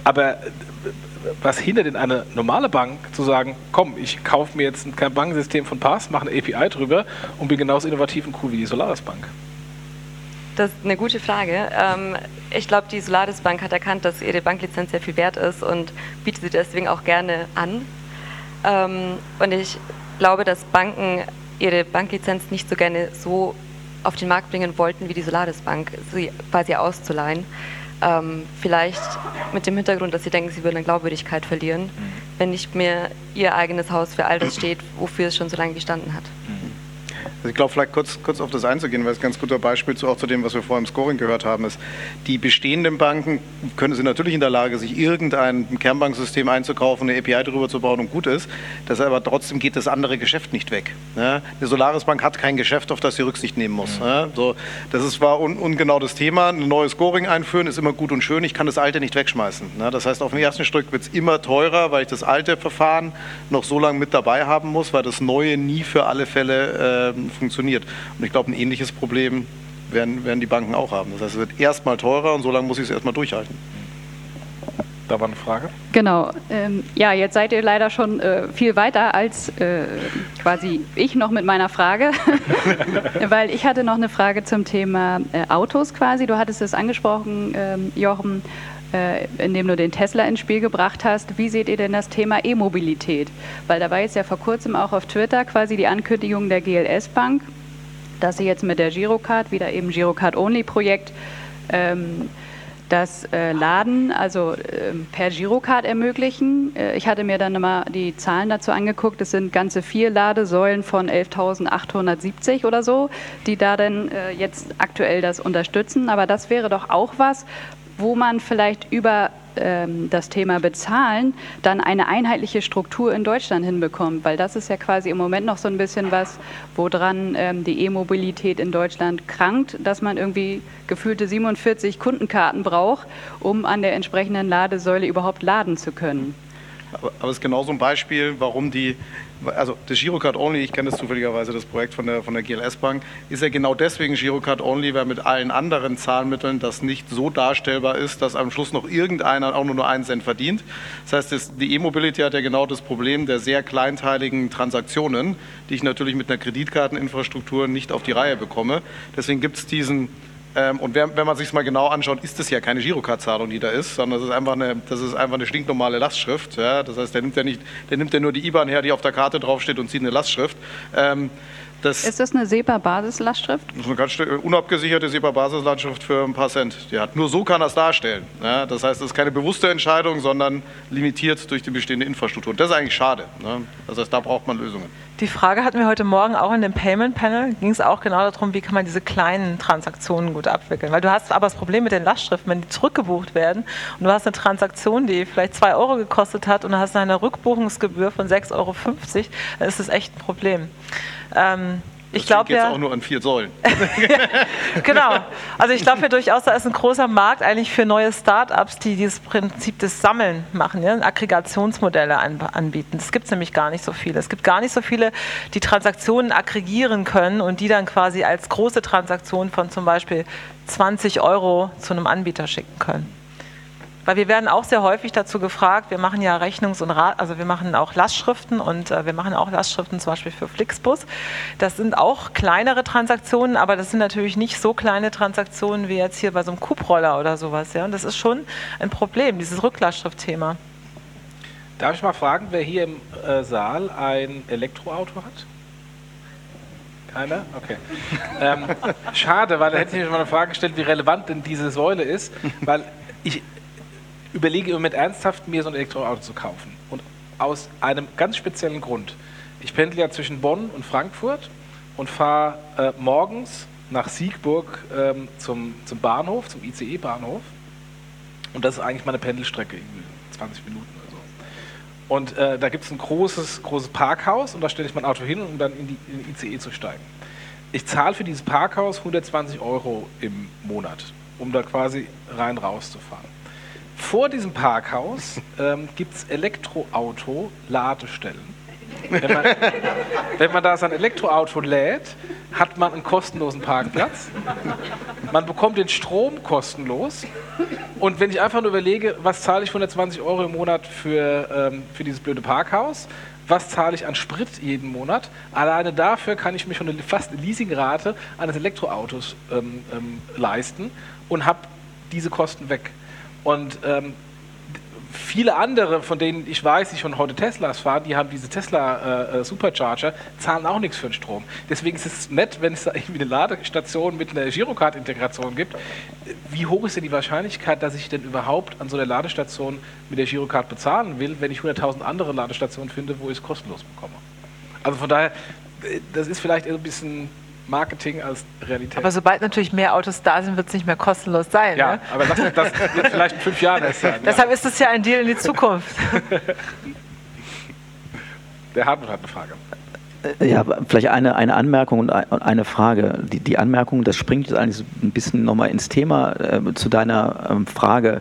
aber was hindert denn eine normale Bank zu sagen, komm, ich kaufe mir jetzt kein Bankensystem von Pass, mache eine API drüber und bin genauso innovativ und cool wie die Solaris Bank? Das ist eine gute Frage. Ähm, ich glaube, die Solaris Bank hat erkannt, dass ihre Banklizenz sehr viel wert ist und bietet sie deswegen auch gerne an. Ähm, und ich glaube, dass Banken ihre Banklizenz nicht so gerne so auf den Markt bringen wollten wie die Solaris Bank, sie quasi auszuleihen. Ähm, vielleicht mit dem Hintergrund, dass sie denken, sie würden an Glaubwürdigkeit verlieren, mhm. wenn nicht mehr ihr eigenes Haus für all das steht, wofür es schon so lange gestanden hat. Also ich glaube, vielleicht kurz, kurz auf das einzugehen, weil es ein ganz guter Beispiel zu, auch zu dem, was wir vorher im Scoring gehört haben, ist, die bestehenden Banken können sie natürlich in der Lage, sich irgendein Kernbanksystem einzukaufen, eine API darüber zu bauen und gut ist. Das aber trotzdem geht das andere Geschäft nicht weg. Ja? Eine Solaris Bank hat kein Geschäft, auf das sie Rücksicht nehmen muss. Mhm. Ja? So, das ist, war un, ungenau das Thema. Ein neues Scoring einführen ist immer gut und schön. Ich kann das alte nicht wegschmeißen. Ja? Das heißt, auf den ersten Stück wird es immer teurer, weil ich das alte Verfahren noch so lange mit dabei haben muss, weil das neue nie für alle Fälle äh, funktioniert. Und ich glaube, ein ähnliches Problem werden, werden die Banken auch haben. Das heißt, es wird erstmal teurer und so lange muss ich es erstmal durchhalten. Da war eine Frage. Genau. Ähm, ja, jetzt seid ihr leider schon äh, viel weiter als äh, quasi ich noch mit meiner Frage, weil ich hatte noch eine Frage zum Thema äh, Autos quasi. Du hattest es angesprochen, ähm, Jochen, indem du den Tesla ins Spiel gebracht hast. Wie seht ihr denn das Thema E-Mobilität? Weil da war jetzt ja vor kurzem auch auf Twitter quasi die Ankündigung der GLS Bank, dass sie jetzt mit der Girocard, wieder eben Girocard-Only-Projekt, ähm, das äh, Laden also äh, per Girocard ermöglichen. Äh, ich hatte mir dann mal die Zahlen dazu angeguckt. Es sind ganze vier Ladesäulen von 11.870 oder so, die da dann äh, jetzt aktuell das unterstützen. Aber das wäre doch auch was, wo man vielleicht über ähm, das Thema Bezahlen dann eine einheitliche Struktur in Deutschland hinbekommt, weil das ist ja quasi im Moment noch so ein bisschen was, woran ähm, die E-Mobilität in Deutschland krankt, dass man irgendwie gefühlte 47 Kundenkarten braucht, um an der entsprechenden Ladesäule überhaupt laden zu können. Aber, aber es ist genau so ein Beispiel, warum die, also das Girocard Only, ich kenne das zufälligerweise, das Projekt von der, von der GLS Bank, ist ja genau deswegen Girocard Only, weil mit allen anderen Zahlmitteln das nicht so darstellbar ist, dass am Schluss noch irgendeiner auch nur, nur einen Cent verdient. Das heißt, das, die E-Mobility hat ja genau das Problem der sehr kleinteiligen Transaktionen, die ich natürlich mit einer Kreditkarteninfrastruktur nicht auf die Reihe bekomme. Deswegen gibt es diesen ähm, und wenn, wenn man sich mal genau anschaut, ist das ja keine Girocard-Zahlung, die da ist, sondern das ist einfach eine, das ist einfach eine stinknormale Lastschrift. Ja? Das heißt, der nimmt ja nicht, der nimmt ja nur die IBAN her, die auf der Karte draufsteht und zieht eine Lastschrift. Ähm, das ist das eine SEPA-Basislastschrift? Das ist eine ganz unabgesicherte SEPA-Basislastschrift für ein paar Cent. Die hat, nur so kann das darstellen. Ja, das heißt, es ist keine bewusste Entscheidung, sondern limitiert durch die bestehende Infrastruktur. Und das ist eigentlich schade. Ne? Das heißt, da braucht man Lösungen. Die Frage hatten wir heute Morgen auch in dem Payment Panel. Ging es auch genau darum, wie kann man diese kleinen Transaktionen gut abwickeln. Weil du hast aber das Problem mit den Lastschriften, wenn die zurückgebucht werden und du hast eine Transaktion, die vielleicht 2 Euro gekostet hat und du hast eine Rückbuchungsgebühr von 6,50 Euro, dann ist das echt ein Problem. Ähm, ich glaube ja auch nur an vier Säulen. genau. Also ich glaube ja durchaus, da ist ein großer Markt eigentlich für neue Start-ups, die dieses Prinzip des Sammeln machen, ja? Aggregationsmodelle anbieten. Das gibt es nämlich gar nicht so viele. Es gibt gar nicht so viele, die Transaktionen aggregieren können und die dann quasi als große Transaktion von zum Beispiel 20 Euro zu einem Anbieter schicken können. Weil wir werden auch sehr häufig dazu gefragt, wir machen ja Rechnungs- und Rat, also wir machen auch Lastschriften und äh, wir machen auch Lastschriften zum Beispiel für Flixbus. Das sind auch kleinere Transaktionen, aber das sind natürlich nicht so kleine Transaktionen wie jetzt hier bei so einem Kuproller oder sowas. Ja? Und das ist schon ein Problem, dieses Rücklastschriftthema. Darf ich mal fragen, wer hier im äh, Saal ein Elektroauto hat? Keiner? Okay. Ähm, schade, weil da hätte ich mir mal eine Frage gestellt, wie relevant denn diese Säule ist, weil ich überlege im Moment ernsthaft, mir so ein Elektroauto zu kaufen. Und aus einem ganz speziellen Grund. Ich pendle ja zwischen Bonn und Frankfurt und fahre äh, morgens nach Siegburg ähm, zum, zum Bahnhof, zum ICE-Bahnhof. Und das ist eigentlich meine Pendelstrecke, irgendwie 20 Minuten oder so. Und äh, da gibt es ein großes, großes Parkhaus und da stelle ich mein Auto hin, um dann in, die, in den ICE zu steigen. Ich zahle für dieses Parkhaus 120 Euro im Monat, um da quasi rein raus zu fahren. Vor diesem Parkhaus ähm, gibt es Elektroauto-Ladestellen. Wenn man, wenn man da sein Elektroauto lädt, hat man einen kostenlosen Parkplatz. Man bekommt den Strom kostenlos. Und wenn ich einfach nur überlege, was zahle ich 120 Euro im Monat für, ähm, für dieses blöde Parkhaus, was zahle ich an Sprit jeden Monat, alleine dafür kann ich mir schon eine fast Leasingrate eines Elektroautos ähm, ähm, leisten und habe diese Kosten weg. Und ähm, viele andere, von denen ich weiß, die schon heute Teslas fahren, die haben diese Tesla äh, äh, Supercharger, zahlen auch nichts für den Strom. Deswegen ist es nett, wenn es da irgendwie eine Ladestation mit einer Girocard-Integration gibt. Wie hoch ist denn die Wahrscheinlichkeit, dass ich denn überhaupt an so einer Ladestation mit der Girocard bezahlen will, wenn ich 100.000 andere Ladestationen finde, wo ich es kostenlos bekomme? Also von daher, äh, das ist vielleicht ein bisschen Marketing als Realität. Aber sobald natürlich mehr Autos da sind, wird es nicht mehr kostenlos sein. Ja, ne? aber das, das wird vielleicht in fünf Jahren erst sein. Deshalb ja. ist es ja ein Deal in die Zukunft. Der Hartmut hat eine Frage. Ja, vielleicht eine, eine Anmerkung und eine Frage. Die, die Anmerkung, das springt jetzt eigentlich ein bisschen nochmal ins Thema äh, zu deiner ähm, Frage.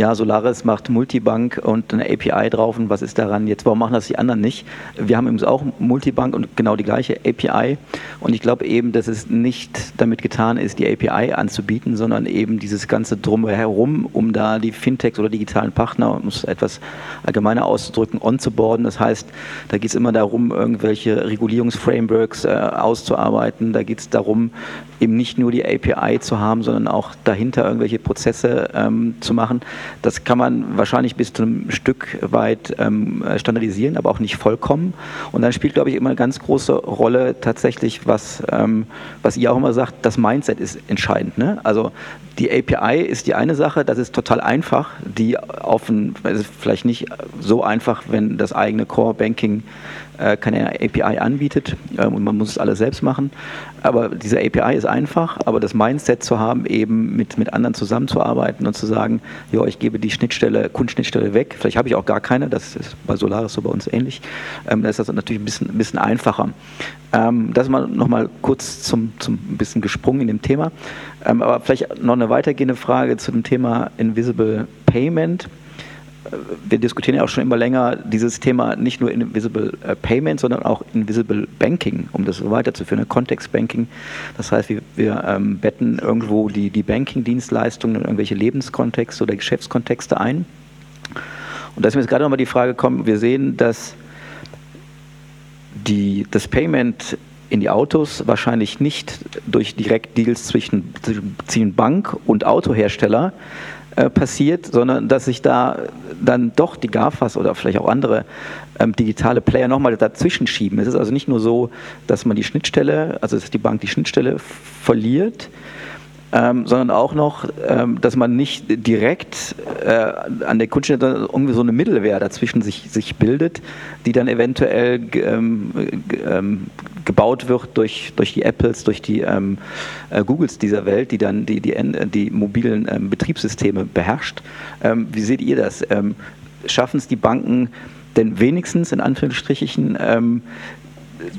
Ja, Solaris macht Multibank und eine API drauf und was ist daran jetzt? Warum machen das die anderen nicht? Wir haben übrigens auch Multibank und genau die gleiche API und ich glaube eben, dass es nicht damit getan ist, die API anzubieten, sondern eben dieses ganze Drumherum, um da die Fintechs oder digitalen Partner, um es etwas allgemeiner auszudrücken, onzuboarden. Das heißt, da geht es immer darum, irgendwelche Regulierungsframeworks äh, auszuarbeiten. Da geht es darum, eben nicht nur die API zu haben, sondern auch dahinter irgendwelche Prozesse ähm, zu machen. Das kann man wahrscheinlich bis zu einem Stück weit ähm, standardisieren, aber auch nicht vollkommen. Und dann spielt, glaube ich, immer eine ganz große Rolle tatsächlich, was, ähm, was ihr auch immer sagt, das Mindset ist entscheidend. Ne? Also die API ist die eine Sache, das ist total einfach, die auf ein, also vielleicht nicht so einfach, wenn das eigene Core Banking keine API anbietet ähm, und man muss es alles selbst machen. Aber diese API ist einfach, aber das Mindset zu haben, eben mit, mit anderen zusammenzuarbeiten und zu sagen, ja, ich gebe die Schnittstelle, Kundenschnittstelle weg, vielleicht habe ich auch gar keine, das ist bei Solaris so bei uns ähnlich, ähm, da ist das natürlich ein bisschen, ein bisschen einfacher. Ähm, das mal nochmal kurz zum, zum bisschen gesprungen in dem Thema. Ähm, aber vielleicht noch eine weitergehende Frage zu dem Thema Invisible Payment wir diskutieren ja auch schon immer länger dieses Thema nicht nur Invisible äh, Payment, sondern auch Invisible Banking, um das weiterzuführen, Context Banking. Das heißt, wir, wir ähm, betten irgendwo die, die Banking-Dienstleistungen in irgendwelche Lebenskontexte oder Geschäftskontexte ein. Und da ist mir jetzt gerade nochmal die Frage gekommen, wir sehen, dass die, das Payment in die Autos wahrscheinlich nicht durch Direktdeals zwischen, zwischen Bank und Autohersteller äh, passiert, sondern dass sich da dann doch die GAFAs oder vielleicht auch andere ähm, digitale Player nochmal dazwischen schieben. Es ist also nicht nur so, dass man die Schnittstelle, also dass die Bank die Schnittstelle verliert, ähm, sondern auch noch, ähm, dass man nicht direkt äh, an der Kundenstelle irgendwie so eine Mittelwehr dazwischen sich, sich bildet, die dann eventuell ähm, ähm, gebaut wird durch, durch die Apples, durch die ähm, äh, Googles dieser Welt, die dann die, die, die mobilen ähm, Betriebssysteme beherrscht. wie seht ihr das? Schaffen es die Banken denn wenigstens in Anführungsstrichen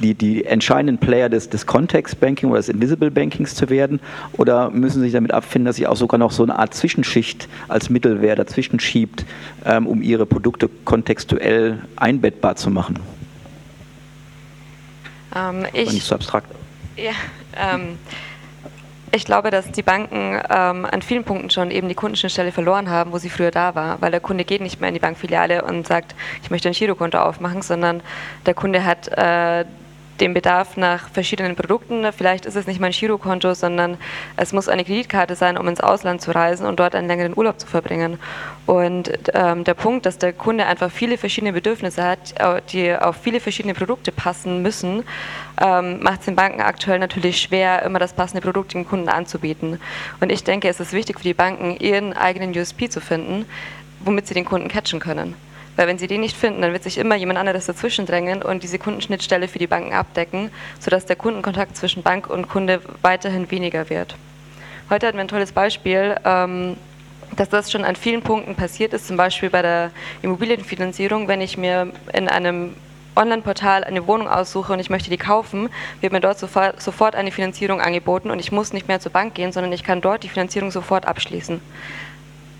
die, die entscheidenden Player des, des Context-Banking oder des Invisible Bankings zu werden? Oder müssen Sie sich damit abfinden, dass Sie auch sogar noch so eine Art Zwischenschicht als Mittelwehr dazwischen schiebt, ähm, um Ihre Produkte kontextuell einbettbar zu machen? Ähm, ich, nicht so abstrakt. Ja, ähm, ich glaube, dass die Banken ähm, an vielen Punkten schon eben die Kundenschnittstelle verloren haben, wo sie früher da war, weil der Kunde geht nicht mehr in die Bankfiliale und sagt, ich möchte ein Girokonto aufmachen, sondern der Kunde hat äh, den Bedarf nach verschiedenen Produkten. Vielleicht ist es nicht mein Girokonto, sondern es muss eine Kreditkarte sein, um ins Ausland zu reisen und dort einen längeren Urlaub zu verbringen. Und ähm, der Punkt, dass der Kunde einfach viele verschiedene Bedürfnisse hat, die auf viele verschiedene Produkte passen müssen, ähm, macht es den Banken aktuell natürlich schwer, immer das passende Produkt dem Kunden anzubieten. Und ich denke, es ist wichtig für die Banken, ihren eigenen USP zu finden, womit sie den Kunden catchen können. Weil wenn sie den nicht finden, dann wird sich immer jemand anderes dazwischen drängen und diese Kundenschnittstelle für die Banken abdecken, sodass der Kundenkontakt zwischen Bank und Kunde weiterhin weniger wird. Heute hatten wir ein tolles Beispiel, ähm, dass das schon an vielen Punkten passiert ist, zum Beispiel bei der Immobilienfinanzierung, wenn ich mir in einem Online-Portal eine Wohnung aussuche und ich möchte die kaufen, wird mir dort sofort eine Finanzierung angeboten und ich muss nicht mehr zur Bank gehen, sondern ich kann dort die Finanzierung sofort abschließen.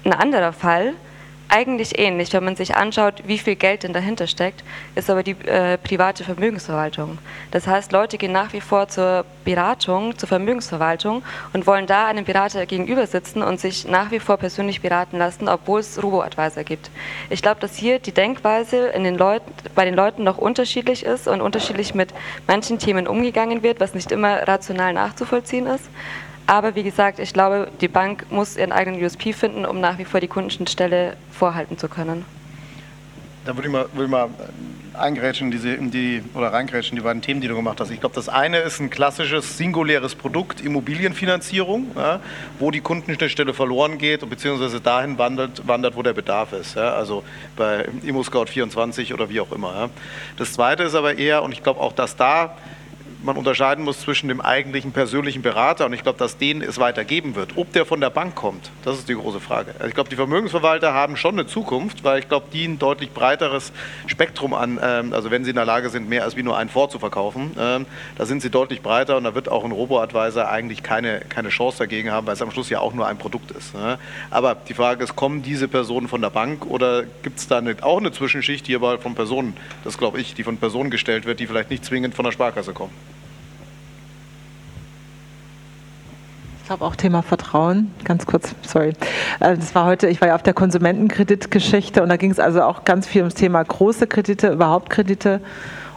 Ein anderer Fall, eigentlich ähnlich, wenn man sich anschaut, wie viel Geld denn dahinter steckt, ist aber die äh, private Vermögensverwaltung. Das heißt, Leute gehen nach wie vor zur Beratung, zur Vermögensverwaltung und wollen da einem Berater gegenüber sitzen und sich nach wie vor persönlich beraten lassen, obwohl es Robo-Advisor gibt. Ich glaube, dass hier die Denkweise in den bei den Leuten noch unterschiedlich ist und unterschiedlich mit manchen Themen umgegangen wird, was nicht immer rational nachzuvollziehen ist. Aber wie gesagt, ich glaube, die Bank muss ihren eigenen USP finden, um nach wie vor die Kundenschnittstelle vorhalten zu können. Da würde ich mal, würde ich mal eingrätschen in diese, die, oder reingrätschen die beiden Themen, die du gemacht hast. Ich glaube, das eine ist ein klassisches singuläres Produkt, Immobilienfinanzierung, ja, wo die Kundenschnittstelle verloren geht, beziehungsweise dahin wandert, wandert wo der Bedarf ist. Ja, also bei ImmoScout 24 oder wie auch immer. Ja. Das zweite ist aber eher, und ich glaube auch, dass da man unterscheiden muss zwischen dem eigentlichen persönlichen Berater und ich glaube, dass den es weitergeben wird. Ob der von der Bank kommt, das ist die große Frage. Also ich glaube, die Vermögensverwalter haben schon eine Zukunft, weil ich glaube, die ein deutlich breiteres Spektrum an, ähm, also wenn sie in der Lage sind, mehr als wie nur einen Fonds zu verkaufen, ähm, da sind sie deutlich breiter und da wird auch ein Robo-Advisor eigentlich keine, keine Chance dagegen haben, weil es am Schluss ja auch nur ein Produkt ist. Ne? Aber die Frage ist, kommen diese Personen von der Bank oder gibt es da eine, auch eine Zwischenschicht, die aber von Personen, das glaube ich, die von Personen gestellt wird, die vielleicht nicht zwingend von der Sparkasse kommen? Ich glaube auch Thema Vertrauen, ganz kurz, sorry. Äh, das war heute, ich war ja auf der Konsumentenkreditgeschichte und da ging es also auch ganz viel ums Thema große Kredite, überhaupt Kredite.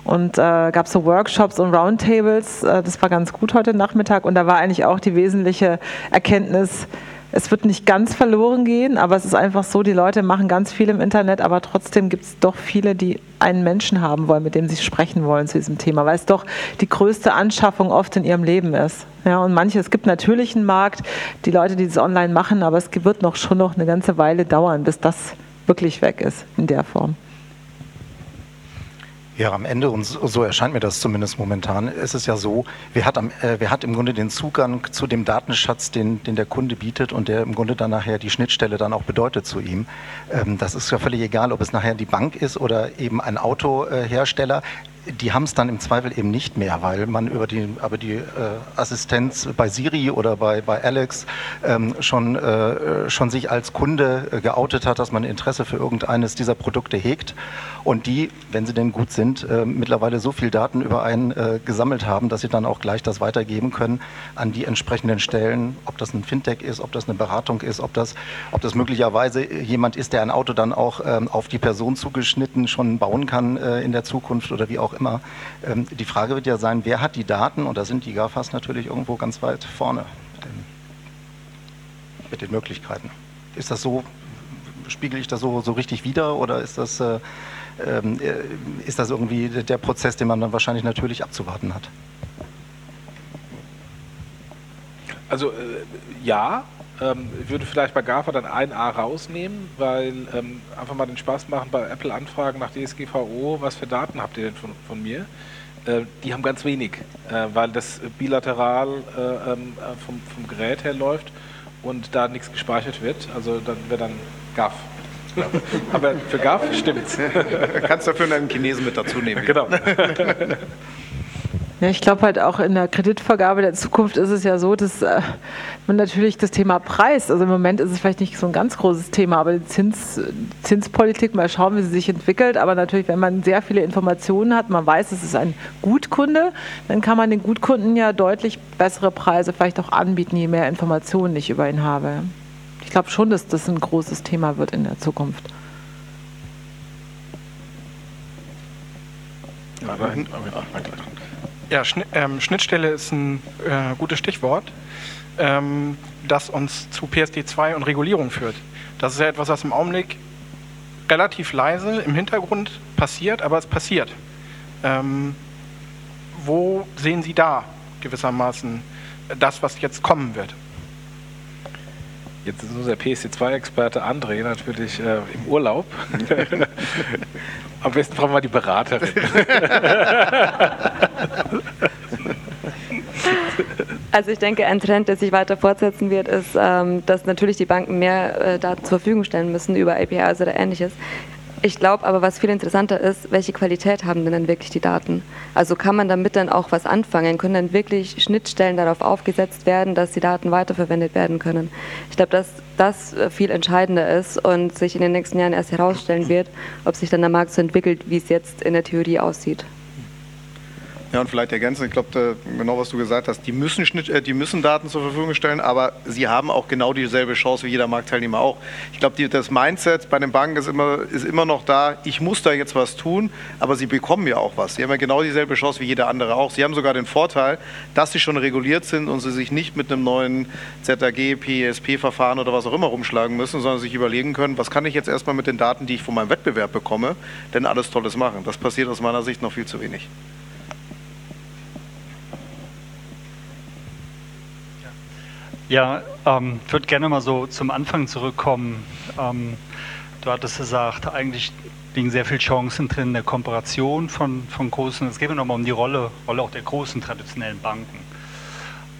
Und äh, gab so Workshops und Roundtables, äh, das war ganz gut heute Nachmittag und da war eigentlich auch die wesentliche Erkenntnis, es wird nicht ganz verloren gehen, aber es ist einfach so, die Leute machen ganz viel im Internet, aber trotzdem gibt es doch viele, die einen Menschen haben wollen, mit dem sie sprechen wollen zu diesem Thema, weil es doch die größte Anschaffung oft in ihrem Leben ist. Ja, und manche, es gibt natürlich einen Markt, die Leute, die das online machen, aber es wird noch schon noch eine ganze Weile dauern, bis das wirklich weg ist in der Form. Ja, am Ende, und so erscheint mir das zumindest momentan, ist es ja so, wer hat, am, äh, wer hat im Grunde den Zugang zu dem Datenschatz, den, den der Kunde bietet und der im Grunde dann nachher die Schnittstelle dann auch bedeutet zu ihm. Ähm, das ist ja völlig egal, ob es nachher die Bank ist oder eben ein Autohersteller die haben es dann im Zweifel eben nicht mehr, weil man über die, aber die äh, Assistenz bei Siri oder bei, bei Alex ähm, schon, äh, schon sich als Kunde äh, geoutet hat, dass man Interesse für irgendeines dieser Produkte hegt. Und die, wenn sie denn gut sind, äh, mittlerweile so viel Daten über einen äh, gesammelt haben, dass sie dann auch gleich das weitergeben können an die entsprechenden Stellen, ob das ein Fintech ist, ob das eine Beratung ist, ob das, ob das möglicherweise jemand ist, der ein Auto dann auch ähm, auf die Person zugeschnitten schon bauen kann in der Zukunft oder wie auch immer. Ähm, die Frage wird ja sein, wer hat die Daten? Und da sind die GAFAs natürlich irgendwo ganz weit vorne mit den, mit den Möglichkeiten. Ist das so, spiegel ich das so, so richtig wieder oder ist das, äh, ähm, äh, ist das irgendwie der Prozess, den man dann wahrscheinlich natürlich abzuwarten hat? Also äh, ja, ähm, ich würde vielleicht bei GAFA dann ein A rausnehmen, weil ähm, einfach mal den Spaß machen, bei Apple anfragen nach DSGVO, was für Daten habt ihr denn von, von mir? Äh, die haben ganz wenig, äh, weil das bilateral äh, ähm, äh, vom, vom Gerät her läuft und da nichts gespeichert wird. Also dann wäre dann GAF. Aber für GAF stimmt's. Kannst dafür einen Chinesen mit dazu nehmen. Genau. Ja, ich glaube halt auch in der Kreditvergabe der Zukunft ist es ja so, dass äh, man natürlich das Thema Preis, also im Moment ist es vielleicht nicht so ein ganz großes Thema, aber die Zins, Zinspolitik, mal schauen, wie sie sich entwickelt. Aber natürlich, wenn man sehr viele Informationen hat, man weiß, es ist ein Gutkunde, dann kann man den Gutkunden ja deutlich bessere Preise vielleicht auch anbieten, je mehr Informationen ich über ihn habe. Ich glaube schon, dass das ein großes Thema wird in der Zukunft. Aber, aber, ja, Schnitt, ähm, Schnittstelle ist ein äh, gutes Stichwort, ähm, das uns zu PSD2 und Regulierung führt. Das ist ja etwas, was im Augenblick relativ leise im Hintergrund passiert, aber es passiert. Ähm, wo sehen Sie da gewissermaßen das, was jetzt kommen wird? Jetzt ist unser PSD2-Experte André natürlich äh, im Urlaub. Am besten fragen wir die Beraterin. Also ich denke, ein Trend, der sich weiter fortsetzen wird, ist, ähm, dass natürlich die Banken mehr äh, Daten zur Verfügung stellen müssen über APIs oder ähnliches. Ich glaube aber, was viel interessanter ist, welche Qualität haben denn dann wirklich die Daten? Also kann man damit dann auch was anfangen? Können dann wirklich Schnittstellen darauf aufgesetzt werden, dass die Daten weiterverwendet werden können? Ich glaube, dass das viel entscheidender ist und sich in den nächsten Jahren erst herausstellen wird, ob sich dann der Markt so entwickelt, wie es jetzt in der Theorie aussieht. Ja, und vielleicht ergänzen, ich glaube, genau was du gesagt hast, die müssen, Schnitt, äh, die müssen Daten zur Verfügung stellen, aber sie haben auch genau dieselbe Chance wie jeder Marktteilnehmer auch. Ich glaube, das Mindset bei den Banken ist immer, ist immer noch da, ich muss da jetzt was tun, aber sie bekommen ja auch was. Sie haben ja genau dieselbe Chance wie jeder andere auch. Sie haben sogar den Vorteil, dass sie schon reguliert sind und sie sich nicht mit einem neuen ZAG, PSP-Verfahren oder was auch immer rumschlagen müssen, sondern sich überlegen können, was kann ich jetzt erstmal mit den Daten, die ich von meinem Wettbewerb bekomme, denn alles Tolles machen. Das passiert aus meiner Sicht noch viel zu wenig. Ja, ähm, ich würde gerne mal so zum Anfang zurückkommen. Ähm, du hattest gesagt, eigentlich liegen sehr viele Chancen drin in der Kooperation von, von großen, es geht mir nochmal um die Rolle, Rolle auch der großen traditionellen Banken.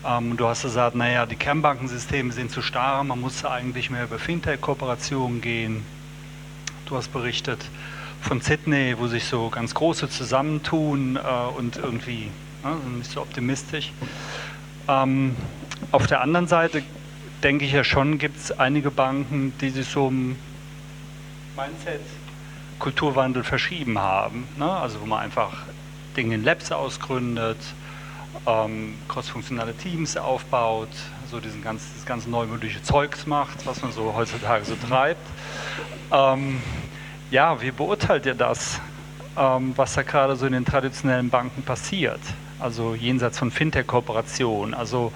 Ähm, du hast gesagt, naja, die Kernbankensysteme sind zu starr, man muss eigentlich mehr über Fintech-Kooperationen gehen. Du hast berichtet von Sydney, wo sich so ganz große zusammentun äh, und irgendwie ne, nicht so optimistisch. Ähm, auf der anderen Seite denke ich ja schon, gibt es einige Banken, die sich so ein Mindset Kulturwandel verschrieben haben. Ne? Also wo man einfach Dinge in Labs ausgründet, ähm, crossfunktionale Teams aufbaut, so diesen ganz, das ganze neumodische Zeugs macht, was man so heutzutage so treibt. Ähm, ja, wie beurteilt ihr das, ähm, was da gerade so in den traditionellen Banken passiert? Also jenseits von Fintech-Kooperationen, also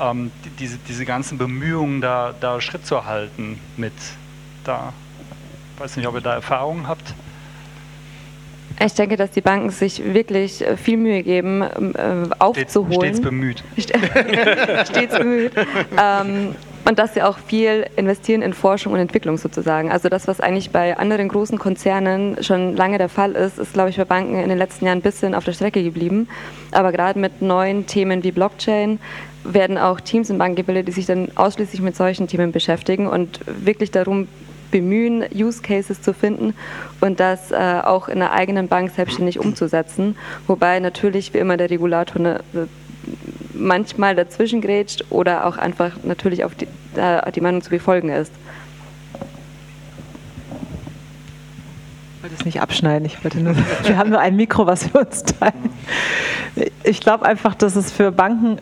ähm, die, diese, diese ganzen Bemühungen, da, da Schritt zu halten mit da weiß nicht, ob ihr da Erfahrungen habt. Ich denke, dass die Banken sich wirklich äh, viel Mühe geben, ähm, äh, aufzuholen. Stets bemüht. Stets bemüht. Ähm, und dass sie auch viel investieren in Forschung und Entwicklung sozusagen. Also das, was eigentlich bei anderen großen Konzernen schon lange der Fall ist, ist, glaube ich, bei Banken in den letzten Jahren ein bisschen auf der Strecke geblieben. Aber gerade mit neuen Themen wie Blockchain werden auch Teams in Banken gebildet, die sich dann ausschließlich mit solchen Themen beschäftigen und wirklich darum bemühen, Use Cases zu finden und das äh, auch in der eigenen Bank selbstständig umzusetzen. Wobei natürlich wie immer der Regulator eine, manchmal dazwischen grätscht oder auch einfach natürlich auf die, äh, die Meinung zu befolgen ist. Ich wollte es nicht abschneiden, ich wollte nur, wir haben nur ein Mikro, was wir uns teilen. Ich glaube einfach, dass es für Banken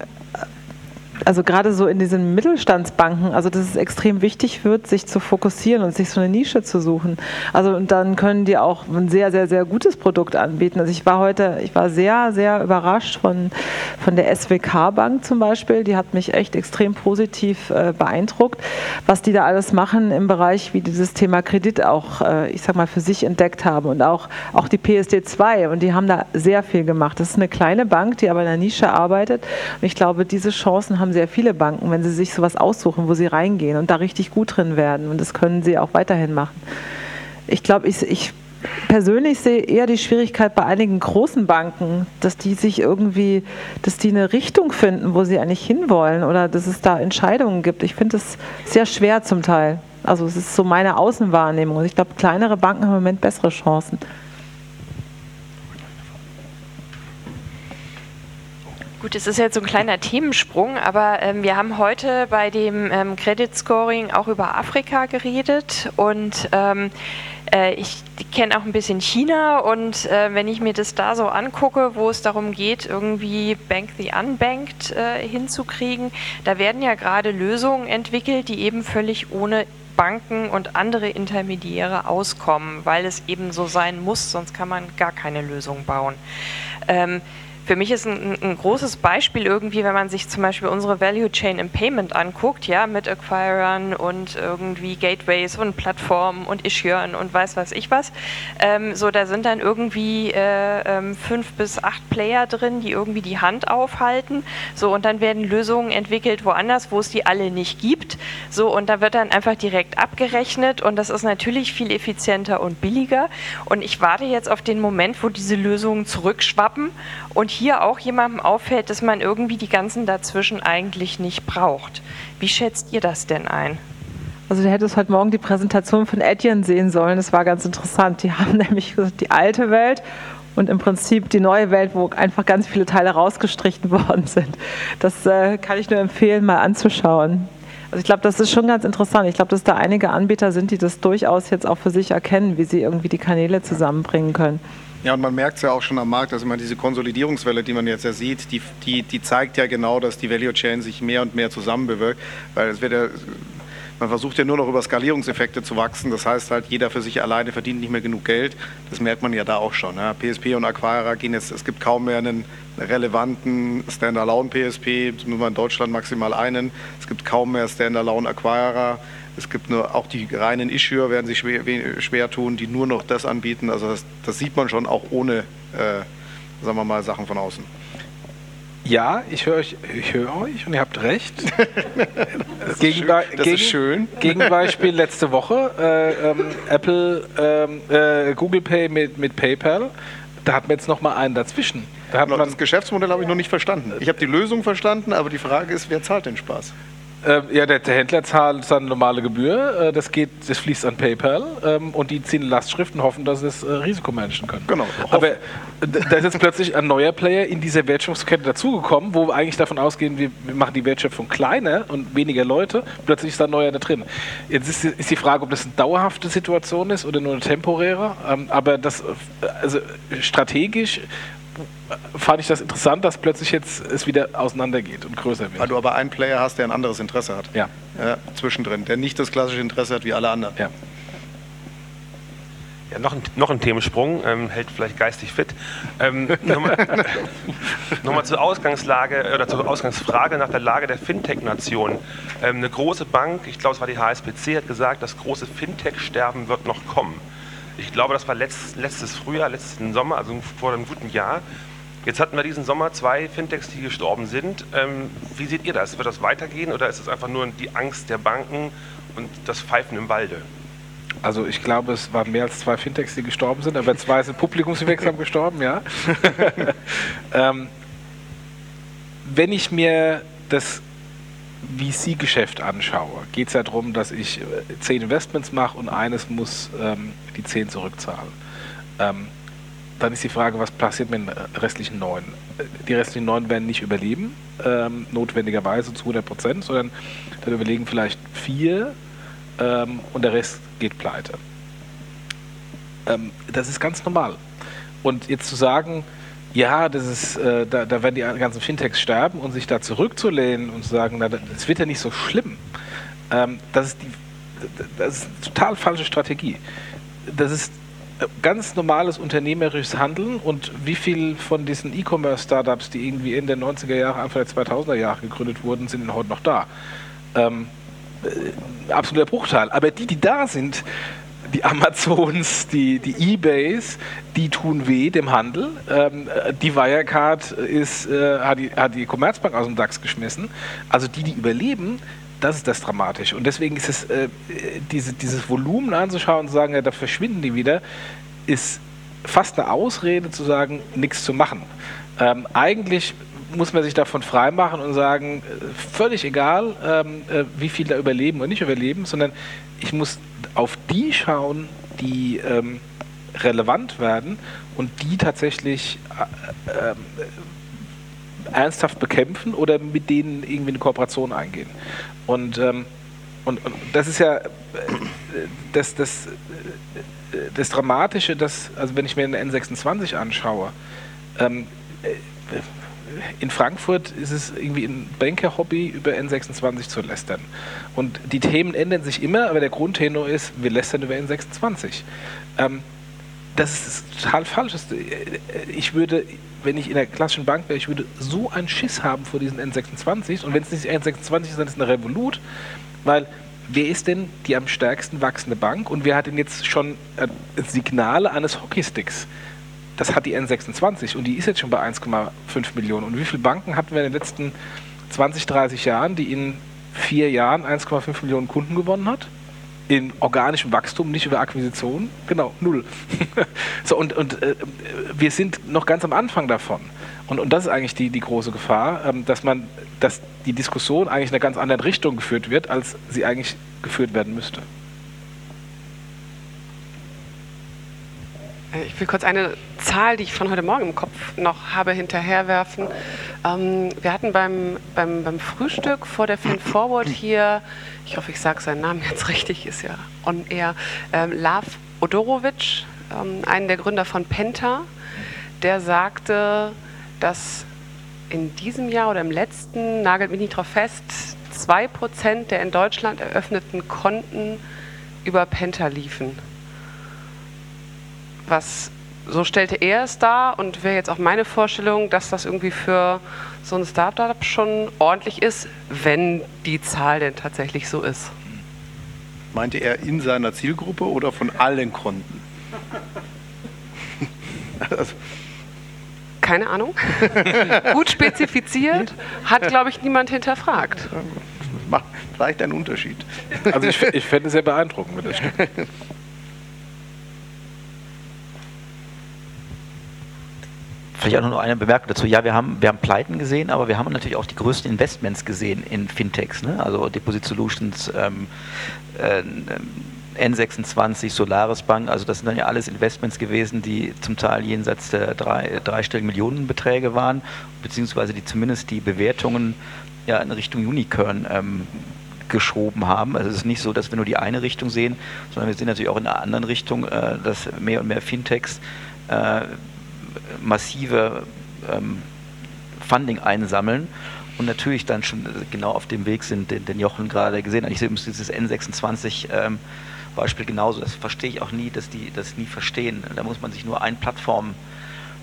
also gerade so in diesen Mittelstandsbanken, also dass es extrem wichtig wird, sich zu fokussieren und sich so eine Nische zu suchen. Also und dann können die auch ein sehr, sehr, sehr gutes Produkt anbieten. Also ich war heute, ich war sehr, sehr überrascht von, von der SWK Bank zum Beispiel. Die hat mich echt extrem positiv äh, beeindruckt, was die da alles machen im Bereich, wie dieses Thema Kredit auch, äh, ich sag mal, für sich entdeckt haben und auch, auch die PSD 2 und die haben da sehr viel gemacht. Das ist eine kleine Bank, die aber in der Nische arbeitet und ich glaube, diese Chancen haben haben sehr viele Banken, wenn sie sich sowas aussuchen, wo sie reingehen und da richtig gut drin werden. Und das können sie auch weiterhin machen. Ich glaube, ich, ich persönlich sehe eher die Schwierigkeit bei einigen großen Banken, dass die sich irgendwie, dass die eine Richtung finden, wo sie eigentlich hinwollen oder dass es da Entscheidungen gibt. Ich finde es sehr schwer zum Teil. Also es ist so meine Außenwahrnehmung. Und ich glaube, kleinere Banken haben im Moment bessere Chancen. Gut, es ist jetzt so ein kleiner Themensprung, aber ähm, wir haben heute bei dem ähm, Credit Scoring auch über Afrika geredet und ähm, äh, ich kenne auch ein bisschen China und äh, wenn ich mir das da so angucke, wo es darum geht, irgendwie Bank the Unbanked äh, hinzukriegen, da werden ja gerade Lösungen entwickelt, die eben völlig ohne Banken und andere Intermediäre auskommen, weil es eben so sein muss, sonst kann man gar keine Lösung bauen. Ähm, für mich ist ein, ein, großes Beispiel irgendwie, wenn man sich zum Beispiel unsere Value Chain im Payment anguckt, ja, mit Acquirern und irgendwie Gateways und Plattformen und Issuern und weiß was ich was. Ähm, so, da sind dann irgendwie äh, ähm, fünf bis acht Player drin, die irgendwie die Hand aufhalten. So, und dann werden Lösungen entwickelt woanders, wo es die alle nicht gibt. So, und da wird dann einfach direkt abgerechnet und das ist natürlich viel effizienter und billiger. Und ich warte jetzt auf den Moment, wo diese Lösungen zurückschwappen und hier auch jemandem auffällt, dass man irgendwie die ganzen dazwischen eigentlich nicht braucht. Wie schätzt ihr das denn ein? Also du hättest heute Morgen die Präsentation von Etienne sehen sollen. Das war ganz interessant. Die haben nämlich die alte Welt und im Prinzip die neue Welt, wo einfach ganz viele Teile rausgestrichen worden sind. Das äh, kann ich nur empfehlen, mal anzuschauen. Also ich glaube, das ist schon ganz interessant. Ich glaube, dass da einige Anbieter sind, die das durchaus jetzt auch für sich erkennen, wie sie irgendwie die Kanäle zusammenbringen können. Ja, und man merkt es ja auch schon am Markt, dass immer diese Konsolidierungswelle, die man jetzt ja sieht, die, die, die zeigt ja genau, dass die Value Chain sich mehr und mehr zusammenbewirkt, weil es wird ja man versucht ja nur noch über Skalierungseffekte zu wachsen. Das heißt halt, jeder für sich alleine verdient nicht mehr genug Geld. Das merkt man ja da auch schon. Ja. PSP und Acquira gehen jetzt, es gibt kaum mehr einen relevanten Standalone PSP, zumindest in Deutschland maximal einen. Es gibt kaum mehr Standalone Acquirer. Es gibt nur auch die reinen Issuer werden sich schwer, schwer tun, die nur noch das anbieten. Also das, das sieht man schon auch ohne, äh, sagen wir mal, Sachen von außen. Ja, ich höre euch, ich höre euch und ihr habt recht. Das ist Gegenbe schön. Das ist schön. Gegenbeispiel letzte Woche, äh, ähm, Apple, ähm, äh, Google Pay mit, mit PayPal. Da hat man jetzt noch mal einen dazwischen. Da hat Genau, man, das Geschäftsmodell habe ich noch nicht verstanden. Ich habe die Lösung verstanden, aber die Frage ist, wer zahlt den Spaß? Äh, ja, der, der Händler zahlt seine normale Gebühr. Äh, das geht, das fließt an PayPal ähm, und die ziehen Lastschrift und hoffen, dass sie das äh, Risiko managen können. Genau. Aber äh, da ist jetzt plötzlich ein neuer Player in dieser Wertschöpfungskette dazugekommen, wo wir eigentlich davon ausgehen, wir, wir machen die Wertschöpfung kleiner und weniger Leute. Plötzlich ist da ein neuer da drin. Jetzt ist, die- ist die Frage, ob das eine dauerhafte Situation ist oder nur eine temporäre. Ähm, aber das, äh, also strategisch fand ich das interessant, dass plötzlich jetzt es wieder auseinandergeht und größer wird. Weil du aber einen Player hast, der ein anderes Interesse hat. Ja. ja zwischendrin, der nicht das klassische Interesse hat wie alle anderen. Ja. Ja, noch, ein, noch ein Themensprung, ähm, hält vielleicht geistig fit. Ähm, Nochmal noch zur Ausgangslage oder zur Ausgangsfrage nach der Lage der Fintech-Nation. Ähm, eine große Bank, ich glaube es war die HSBC, hat gesagt, das große Fintech-Sterben wird noch kommen. Ich glaube, das war letzt, letztes Frühjahr, letzten Sommer, also vor einem guten Jahr. Jetzt hatten wir diesen Sommer zwei Fintechs, die gestorben sind. Ähm, wie seht ihr das? Wird das weitergehen oder ist es einfach nur die Angst der Banken und das Pfeifen im Walde? Also ich glaube, es waren mehr als zwei Fintechs, die gestorben sind, aber zwei sind publikumswirksam gestorben, ja. ähm, wenn ich mir das VC-Geschäft anschaue, geht es ja darum, dass ich äh, zehn Investments mache und eines muss ähm, die zehn zurückzahlen. Ähm, dann ist die Frage, was passiert mit den restlichen neun? Äh, Die restlichen neun werden nicht überleben, ähm, notwendigerweise zu 100 Prozent, sondern dann überlegen vielleicht vier ähm, und der Rest geht pleite. Ähm, das ist ganz normal. Und jetzt zu sagen, ja, das ist, äh, da, da werden die ganzen Fintechs sterben und sich da zurückzulehnen und zu sagen, das wird ja nicht so schlimm, ähm, das, ist die, das ist eine total falsche Strategie. Das ist äh, ganz normales unternehmerisches Handeln und wie viel von diesen E-Commerce-Startups, die irgendwie in den 90er Jahren, Anfang der 2000er Jahre gegründet wurden, sind denn heute noch da? Ähm, äh, absoluter Bruchteil. Aber die, die da sind, die Amazons, die, die Ebays, die tun weh dem Handel. Ähm, äh, die Wirecard ist, äh, hat, die, hat die Commerzbank aus dem DAX geschmissen. Also die, die überleben, das ist das Dramatische. Und deswegen ist es, äh, diese, dieses Volumen anzuschauen und zu sagen, ja, da verschwinden die wieder, ist fast eine Ausrede zu sagen, nichts zu machen. Ähm, eigentlich muss man sich davon freimachen und sagen, äh, völlig egal, ähm, äh, wie viel da überleben oder nicht überleben, sondern ich muss auf die schauen, die ähm, relevant werden und die tatsächlich äh, ähm, ernsthaft bekämpfen oder mit denen irgendwie eine Kooperation eingehen. Und, und, und das ist ja das, das, das Dramatische, dass, also wenn ich mir den N26 anschaue, in Frankfurt ist es irgendwie ein Banker-Hobby, über N26 zu lästern. Und die Themen ändern sich immer, aber der Grundtenor ist, wir lästern über N26. Ähm, das ist total falsch. Das- Ich würde, wenn ich in der klassischen Bank wäre, ich würde so einen Schiss haben vor diesen N26. Und wenn es nicht N26 ist, dann ist es eine Revolut. Weil wer ist denn die am stärksten wachsende Bank? Und wer hat denn jetzt schon äh, Signale eines Hockeysticks? Das hat die N26 und die ist jetzt schon bei 1,5 Millionen. Und wie viele Banken hatten wir in den letzten 20, 30 Jahren, die in vier Jahren 1,5 Millionen Kunden gewonnen hat? In organischem Wachstum, nicht über Akquisition. Genau, null. so, und und äh, wir sind noch ganz am Anfang davon. Und, und das ist eigentlich die, die große Gefahr, ähm, dass man, dass die Diskussion eigentlich in einer ganz anderen Richtung geführt wird, als sie eigentlich geführt werden müsste. Ich will kurz eine Zahl, die ich von heute Morgen im Kopf noch habe, hinterherwerfen. Ähm, wir hatten beim, beim, beim Frühstück vor der Fin Forward hier, ich hoffe, ich sage seinen Namen jetzt richtig, ist ja on air, ähm, Lav Odorovic, ähm, einen der Gründer von Penta, der sagte, dass in diesem Jahr oder im letzten, nagelt mich nicht drauf fest, 2% der in Deutschland eröffneten Konten über Penta liefen was so stellte er es dar und wäre jetzt auch meine Vorstellung, dass das irgendwie für so ein Startup schon ordentlich ist, wenn die Zahl denn tatsächlich so ist. Meinte er in seiner Zielgruppe oder von allen Konten? Also, Keine Ahnung. Gut spezifiziert, hat, glaube ich, niemand hinterfragt. Macht vielleicht einen Unterschied. Also ich, ich fände es sehr beeindruckend, wenn das stimmt. Vielleicht auch noch eine Bemerkung dazu. Ja, wir haben, wir haben Pleiten gesehen, aber wir haben natürlich auch die größten Investments gesehen in Fintechs. Ne? Also Deposit Solutions, ähm, äh, N26, Solaris Bank, also das sind dann ja alles Investments gewesen, die zum Teil jenseits der drei, dreistelligen Millionenbeträge waren, beziehungsweise die zumindest die Bewertungen ja in Richtung Unicorn ähm, geschoben haben. Also es ist nicht so, dass wir nur die eine Richtung sehen, sondern wir sehen natürlich auch in einer anderen Richtung, äh, dass mehr und mehr Fintechs äh, massive ähm, Funding einsammeln und natürlich dann schon genau auf dem Weg sind, den, den Jochen gerade gesehen hat. Ich sehe dieses N26 ähm, Beispiel genauso. Das verstehe ich auch nie, dass die das nie verstehen. Da muss man sich nur ein Plattform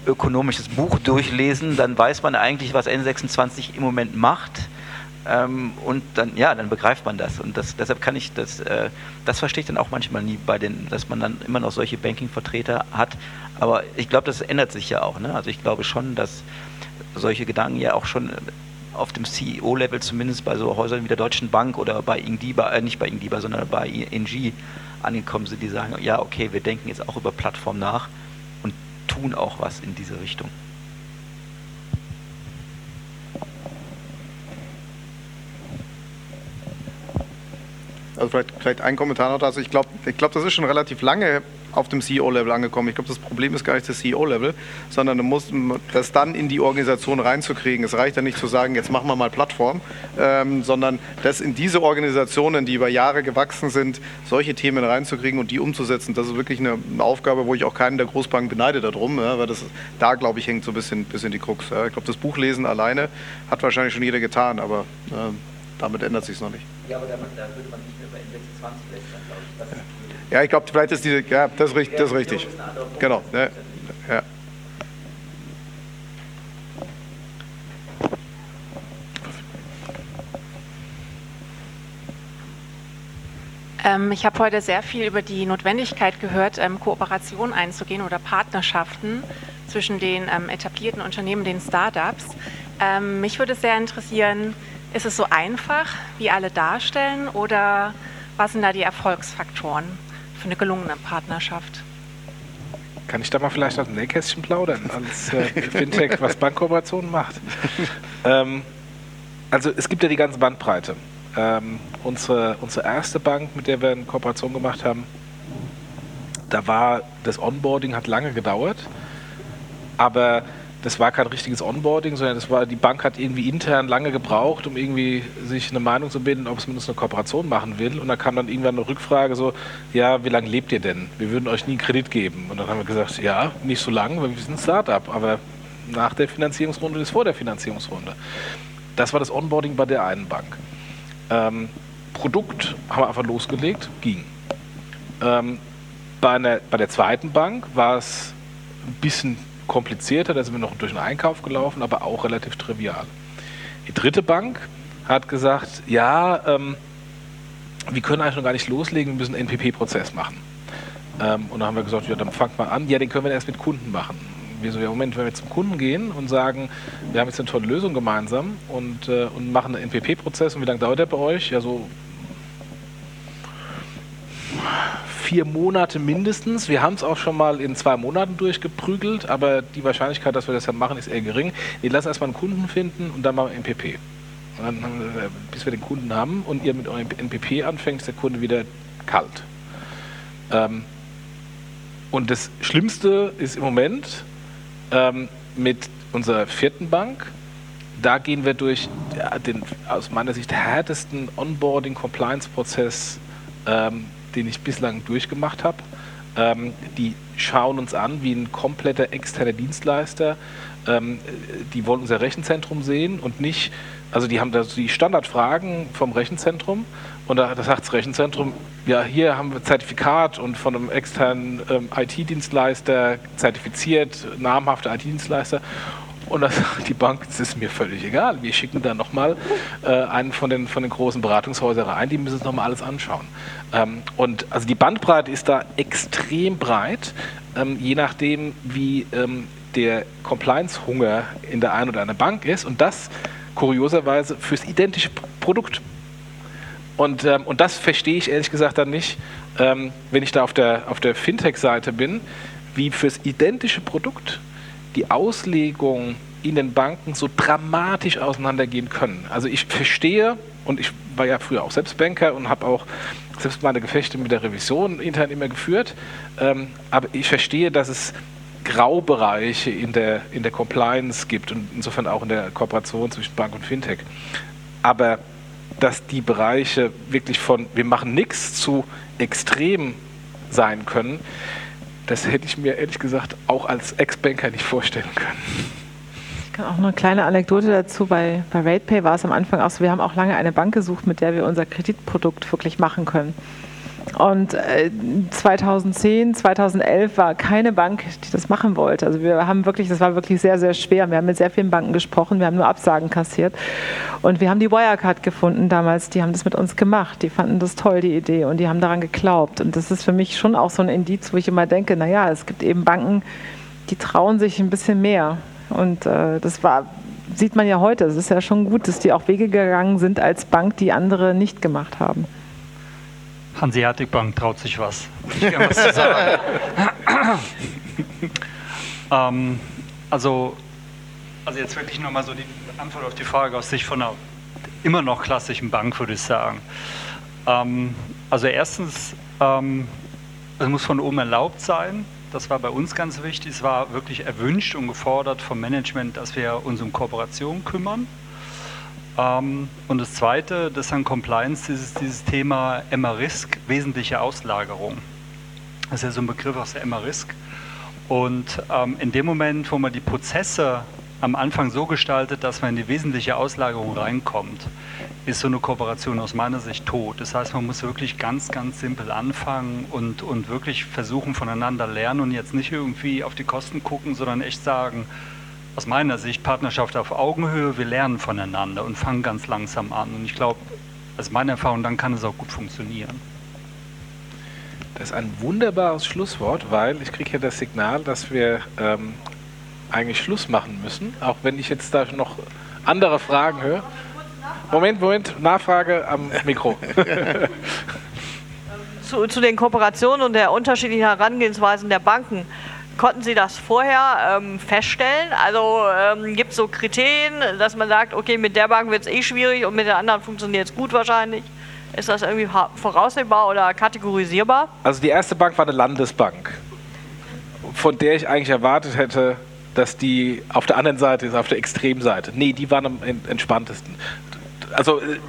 ökonomisches Buch durchlesen, dann weiß man eigentlich, was N26 im Moment macht. Ähm, und dann, ja, dann begreift man das. Und das, deshalb kann ich das, äh, das verstehe ich dann auch manchmal nie bei den, dass man dann immer noch solche Banking-Vertreter hat. Aber ich glaube, das ändert sich ja auch. Ne? Also ich glaube schon, dass solche Gedanken ja auch schon auf dem CEO-Level zumindest bei so Häusern wie der Deutschen Bank oder bei Ingdiba, äh, nicht bei Ingdiba, sondern bei ING angekommen sind, die sagen, ja, okay, wir denken jetzt auch über Plattform nach und tun auch was in diese Richtung. Also vielleicht, vielleicht ein Kommentar noch dazu. Ich glaube, ich glaub, das ist schon relativ lange auf dem CEO-Level angekommen. Ich glaube, das Problem ist gar nicht das CEO-Level, sondern du musst das dann in die Organisation reinzukriegen. Es reicht ja nicht zu sagen, jetzt machen wir mal Plattform, ähm, sondern das in diese Organisationen, die über Jahre gewachsen sind, solche Themen reinzukriegen und die umzusetzen. Das ist wirklich eine, eine Aufgabe, wo ich auch keinen der Großbanken beneide darum, ja, weil das da, glaube ich, hängt so ein bisschen, bisschen die Krux. Ja. Ich glaube, das Buchlesen alleine hat wahrscheinlich schon jeder getan, aber äh, damit ändert sich es noch nicht. Ja, aber da, da würde man nicht mehr bei N26 lästern, glaube ich. Ja, ich glaube, vielleicht ist diese, ja, das, ist, das ist richtig. Genau. Ja, ja. Ähm, ich habe heute sehr viel über die Notwendigkeit gehört, ähm, Kooperation einzugehen oder Partnerschaften zwischen den ähm, etablierten Unternehmen, den Startups. Mich würde sehr interessieren, ist es so einfach, wie alle darstellen, oder was sind da die Erfolgsfaktoren? für eine gelungene Partnerschaft. Kann ich da mal vielleicht aus dem Nähkästchen plaudern, als äh, Fintech, was Bankkooperationen macht? Ähm, also es gibt ja die ganze Bandbreite. Ähm, unsere, unsere erste Bank, mit der wir eine Kooperation gemacht haben, da war das Onboarding hat lange gedauert, aber das war kein richtiges Onboarding, sondern das war, die Bank hat irgendwie intern lange gebraucht, um irgendwie sich eine Meinung zu bilden, ob es mit uns eine Kooperation machen will. Und da kam dann irgendwann eine Rückfrage so, ja, wie lange lebt ihr denn? Wir würden euch nie einen Kredit geben. Und dann haben wir gesagt, ja, nicht so lange, weil wir sind ein Startup, aber nach der Finanzierungsrunde ist vor der Finanzierungsrunde. Das war das Onboarding bei der einen Bank. Ähm, Produkt haben wir einfach losgelegt, ging. Ähm, bei, einer, bei der zweiten Bank war es ein bisschen komplizierter, da sind wir noch durch den Einkauf gelaufen, aber auch relativ trivial. Die dritte Bank hat gesagt, ja, ähm, wir können eigentlich noch gar nicht loslegen, wir müssen einen NPP-Prozess machen. Ähm, und dann haben wir gesagt, ja, dann fangt mal an. Ja, den können wir erst mit Kunden machen. Wir so, ja, Moment, wenn wir zum Kunden gehen und sagen, wir haben jetzt eine tolle Lösung gemeinsam und, äh, und machen einen NPP-Prozess und wie lange dauert der bei euch? Ja, so vier Monate mindestens. Wir haben es auch schon mal in zwei Monaten durchgeprügelt, aber die Wahrscheinlichkeit, dass wir das dann machen, ist eher gering. Wir lassen erstmal einen Kunden finden und dann machen wir. Und dann, bis wir den Kunden haben und ihr mit eurem NPP anfängt, ist der Kunde wieder kalt. Ähm, und das Schlimmste ist im Moment ähm, mit unserer vierten Bank. Da gehen wir durch ja, den aus meiner Sicht härtesten Onboarding-Compliance-Prozess ähm, den ich bislang durchgemacht habe. Ähm, die schauen uns an wie ein kompletter externer Dienstleister. Ähm, die wollen unser Rechenzentrum sehen und nicht, also die haben da die Standardfragen vom Rechenzentrum und da, sagt das Rechenzentrum, ja, hier haben wir Zertifikat und von einem externen ähm, IT-Dienstleister zertifiziert, namhafter IT-Dienstleister und das sagt die Bank, das ist mir völlig egal. Wir schicken da nochmal äh, einen von den, von den großen Beratungshäusern rein, die müssen sich nochmal alles anschauen. Ähm, und also die Bandbreite ist da extrem breit, ähm, je nachdem, wie ähm, der Compliance-Hunger in der einen oder anderen Bank ist und das kurioserweise fürs identische Produkt. Und, ähm, und das verstehe ich ehrlich gesagt dann nicht, ähm, wenn ich da auf der, auf der Fintech-Seite bin, wie fürs identische Produkt die Auslegung in den Banken so dramatisch auseinandergehen können. Also ich verstehe, und ich war ja früher auch selbst Banker und habe auch selbst meine Gefechte mit der Revision intern immer geführt, ähm, aber ich verstehe, dass es Graubereiche in der, in der Compliance gibt und insofern auch in der Kooperation zwischen Bank und Fintech. Aber dass die Bereiche wirklich von wir machen nichts zu extrem sein können, das hätte ich mir ehrlich gesagt auch als Ex-Banker nicht vorstellen können. Ich kann auch noch eine kleine Anekdote dazu. Bei, bei RatePay war es am Anfang auch so, wir haben auch lange eine Bank gesucht, mit der wir unser Kreditprodukt wirklich machen können. Und äh, 2010, 2011 war keine Bank, die das machen wollte. Also wir haben wirklich, das war wirklich sehr, sehr schwer. Wir haben mit sehr vielen Banken gesprochen, wir haben nur Absagen kassiert. Und wir haben die Wirecard gefunden damals, die haben das mit uns gemacht. Die fanden das toll, die Idee, und die haben daran geglaubt. Und das ist für mich schon auch so ein Indiz, wo ich immer denke, naja, es gibt eben Banken, die trauen sich ein bisschen mehr. Und äh, das war sieht man ja heute. Es ist ja schon gut, dass die auch Wege gegangen sind als Bank, die andere nicht gemacht haben. Hanseatic Bank traut sich was. Ich was zu sagen. ähm, also, also jetzt wirklich nochmal so die Antwort auf die Frage aus Sicht von einer immer noch klassischen Bank, würde ich sagen. Ähm, also erstens, ähm, es muss von oben erlaubt sein. Das war bei uns ganz wichtig. Es war wirklich erwünscht und gefordert vom Management, dass wir uns um Kooperation kümmern. Ähm, und das Zweite, das an Compliance ist dieses Thema MRISK, wesentliche Auslagerung. Das ist ja so ein Begriff aus der MRISK. Und ähm, in dem Moment, wo man die Prozesse am Anfang so gestaltet, dass man in die wesentliche Auslagerung reinkommt, ist so eine Kooperation aus meiner Sicht tot. Das heißt, man muss wirklich ganz, ganz simpel anfangen und, und wirklich versuchen, voneinander lernen und jetzt nicht irgendwie auf die Kosten gucken, sondern echt sagen, aus meiner Sicht Partnerschaft auf Augenhöhe. Wir lernen voneinander und fangen ganz langsam an. Und ich glaube, aus meiner Erfahrung, dann kann es auch gut funktionieren. Das ist ein wunderbares Schlusswort, weil ich kriege ja das Signal, dass wir ähm, eigentlich Schluss machen müssen, auch wenn ich jetzt da noch andere Fragen höre. Moment, Moment, Nachfrage am Mikro. zu, zu den Kooperationen und der unterschiedlichen Herangehensweisen der Banken. Konnten Sie das vorher ähm, feststellen? Also ähm, gibt es so Kriterien, dass man sagt, okay, mit der Bank wird es eh schwierig und mit der anderen funktioniert es gut wahrscheinlich? Ist das irgendwie voraussehbar oder kategorisierbar? Also die erste Bank war eine Landesbank, von der ich eigentlich erwartet hätte, dass die auf der anderen Seite ist, auf der Extremseite. Nee, die waren am entspanntesten. Also, äh,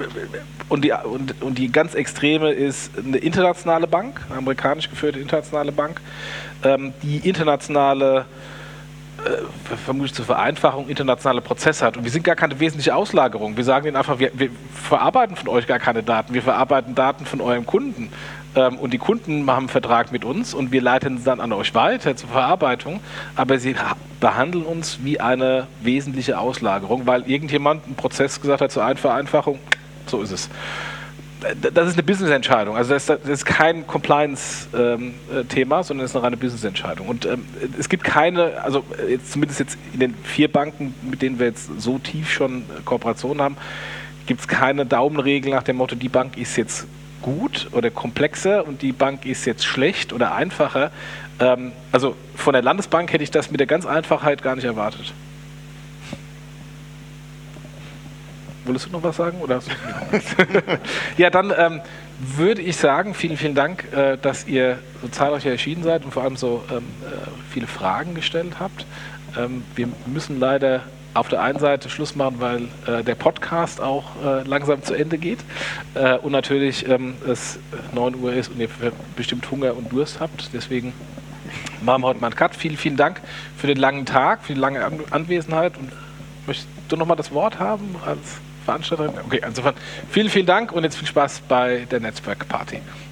und die, und, und die ganz extreme ist eine internationale Bank, eine amerikanisch geführte internationale Bank ähm, die internationale äh, vermutlich zur Vereinfachung internationale Prozesse hat. Und wir sind gar keine wesentliche Auslagerung. Wir sagen ihnen einfach, wir, wir verarbeiten von euch gar keine Daten, wir verarbeiten Daten von eurem Kunden. Ähm, und die Kunden haben einen Vertrag mit uns und wir leiten es dann an euch weiter zur Verarbeitung. Aber sie behandeln uns wie eine wesentliche Auslagerung, weil irgendjemand einen Prozess gesagt hat zur Vereinfachung. So ist es das ist eine Business-Entscheidung. Also das ist, das kein Compliance-Thema, ähm, sondern es ist eine reine Business-Entscheidung. Und ähm, es gibt keine, also jetzt zumindest jetzt in den vier Banken, mit denen wir jetzt so tief schon Kooperationen haben, gibt es keine Daumenregel nach dem Motto, die Bank ist jetzt gut oder komplexer und die Bank ist jetzt schlecht oder einfacher. Ähm, also von der Landesbank hätte ich das mit der ganz Einfachheit gar nicht erwartet. Wolltest du noch was sagen? Oder ja, dann ähm, würde ich sagen, vielen, vielen Dank, äh, dass ihr so zahlreich erschienen seid und vor allem so ähm, äh, viele Fragen gestellt habt. Ähm, wir müssen leider auf der einen Seite Schluss machen, weil äh, der Podcast auch äh, langsam zu Ende geht äh, und natürlich ähm, es 9 Uhr ist und ihr bestimmt Hunger und Durst habt. Deswegen machen wir heute mal einen Cut. Vielen, vielen Dank für den langen Tag, für die lange Anwesenheit und möchtest du nochmal das Wort haben als Veranstalterin. Okay, insofern vielen, vielen Dank und jetzt viel Spaß bei der Netzwerkparty. Party.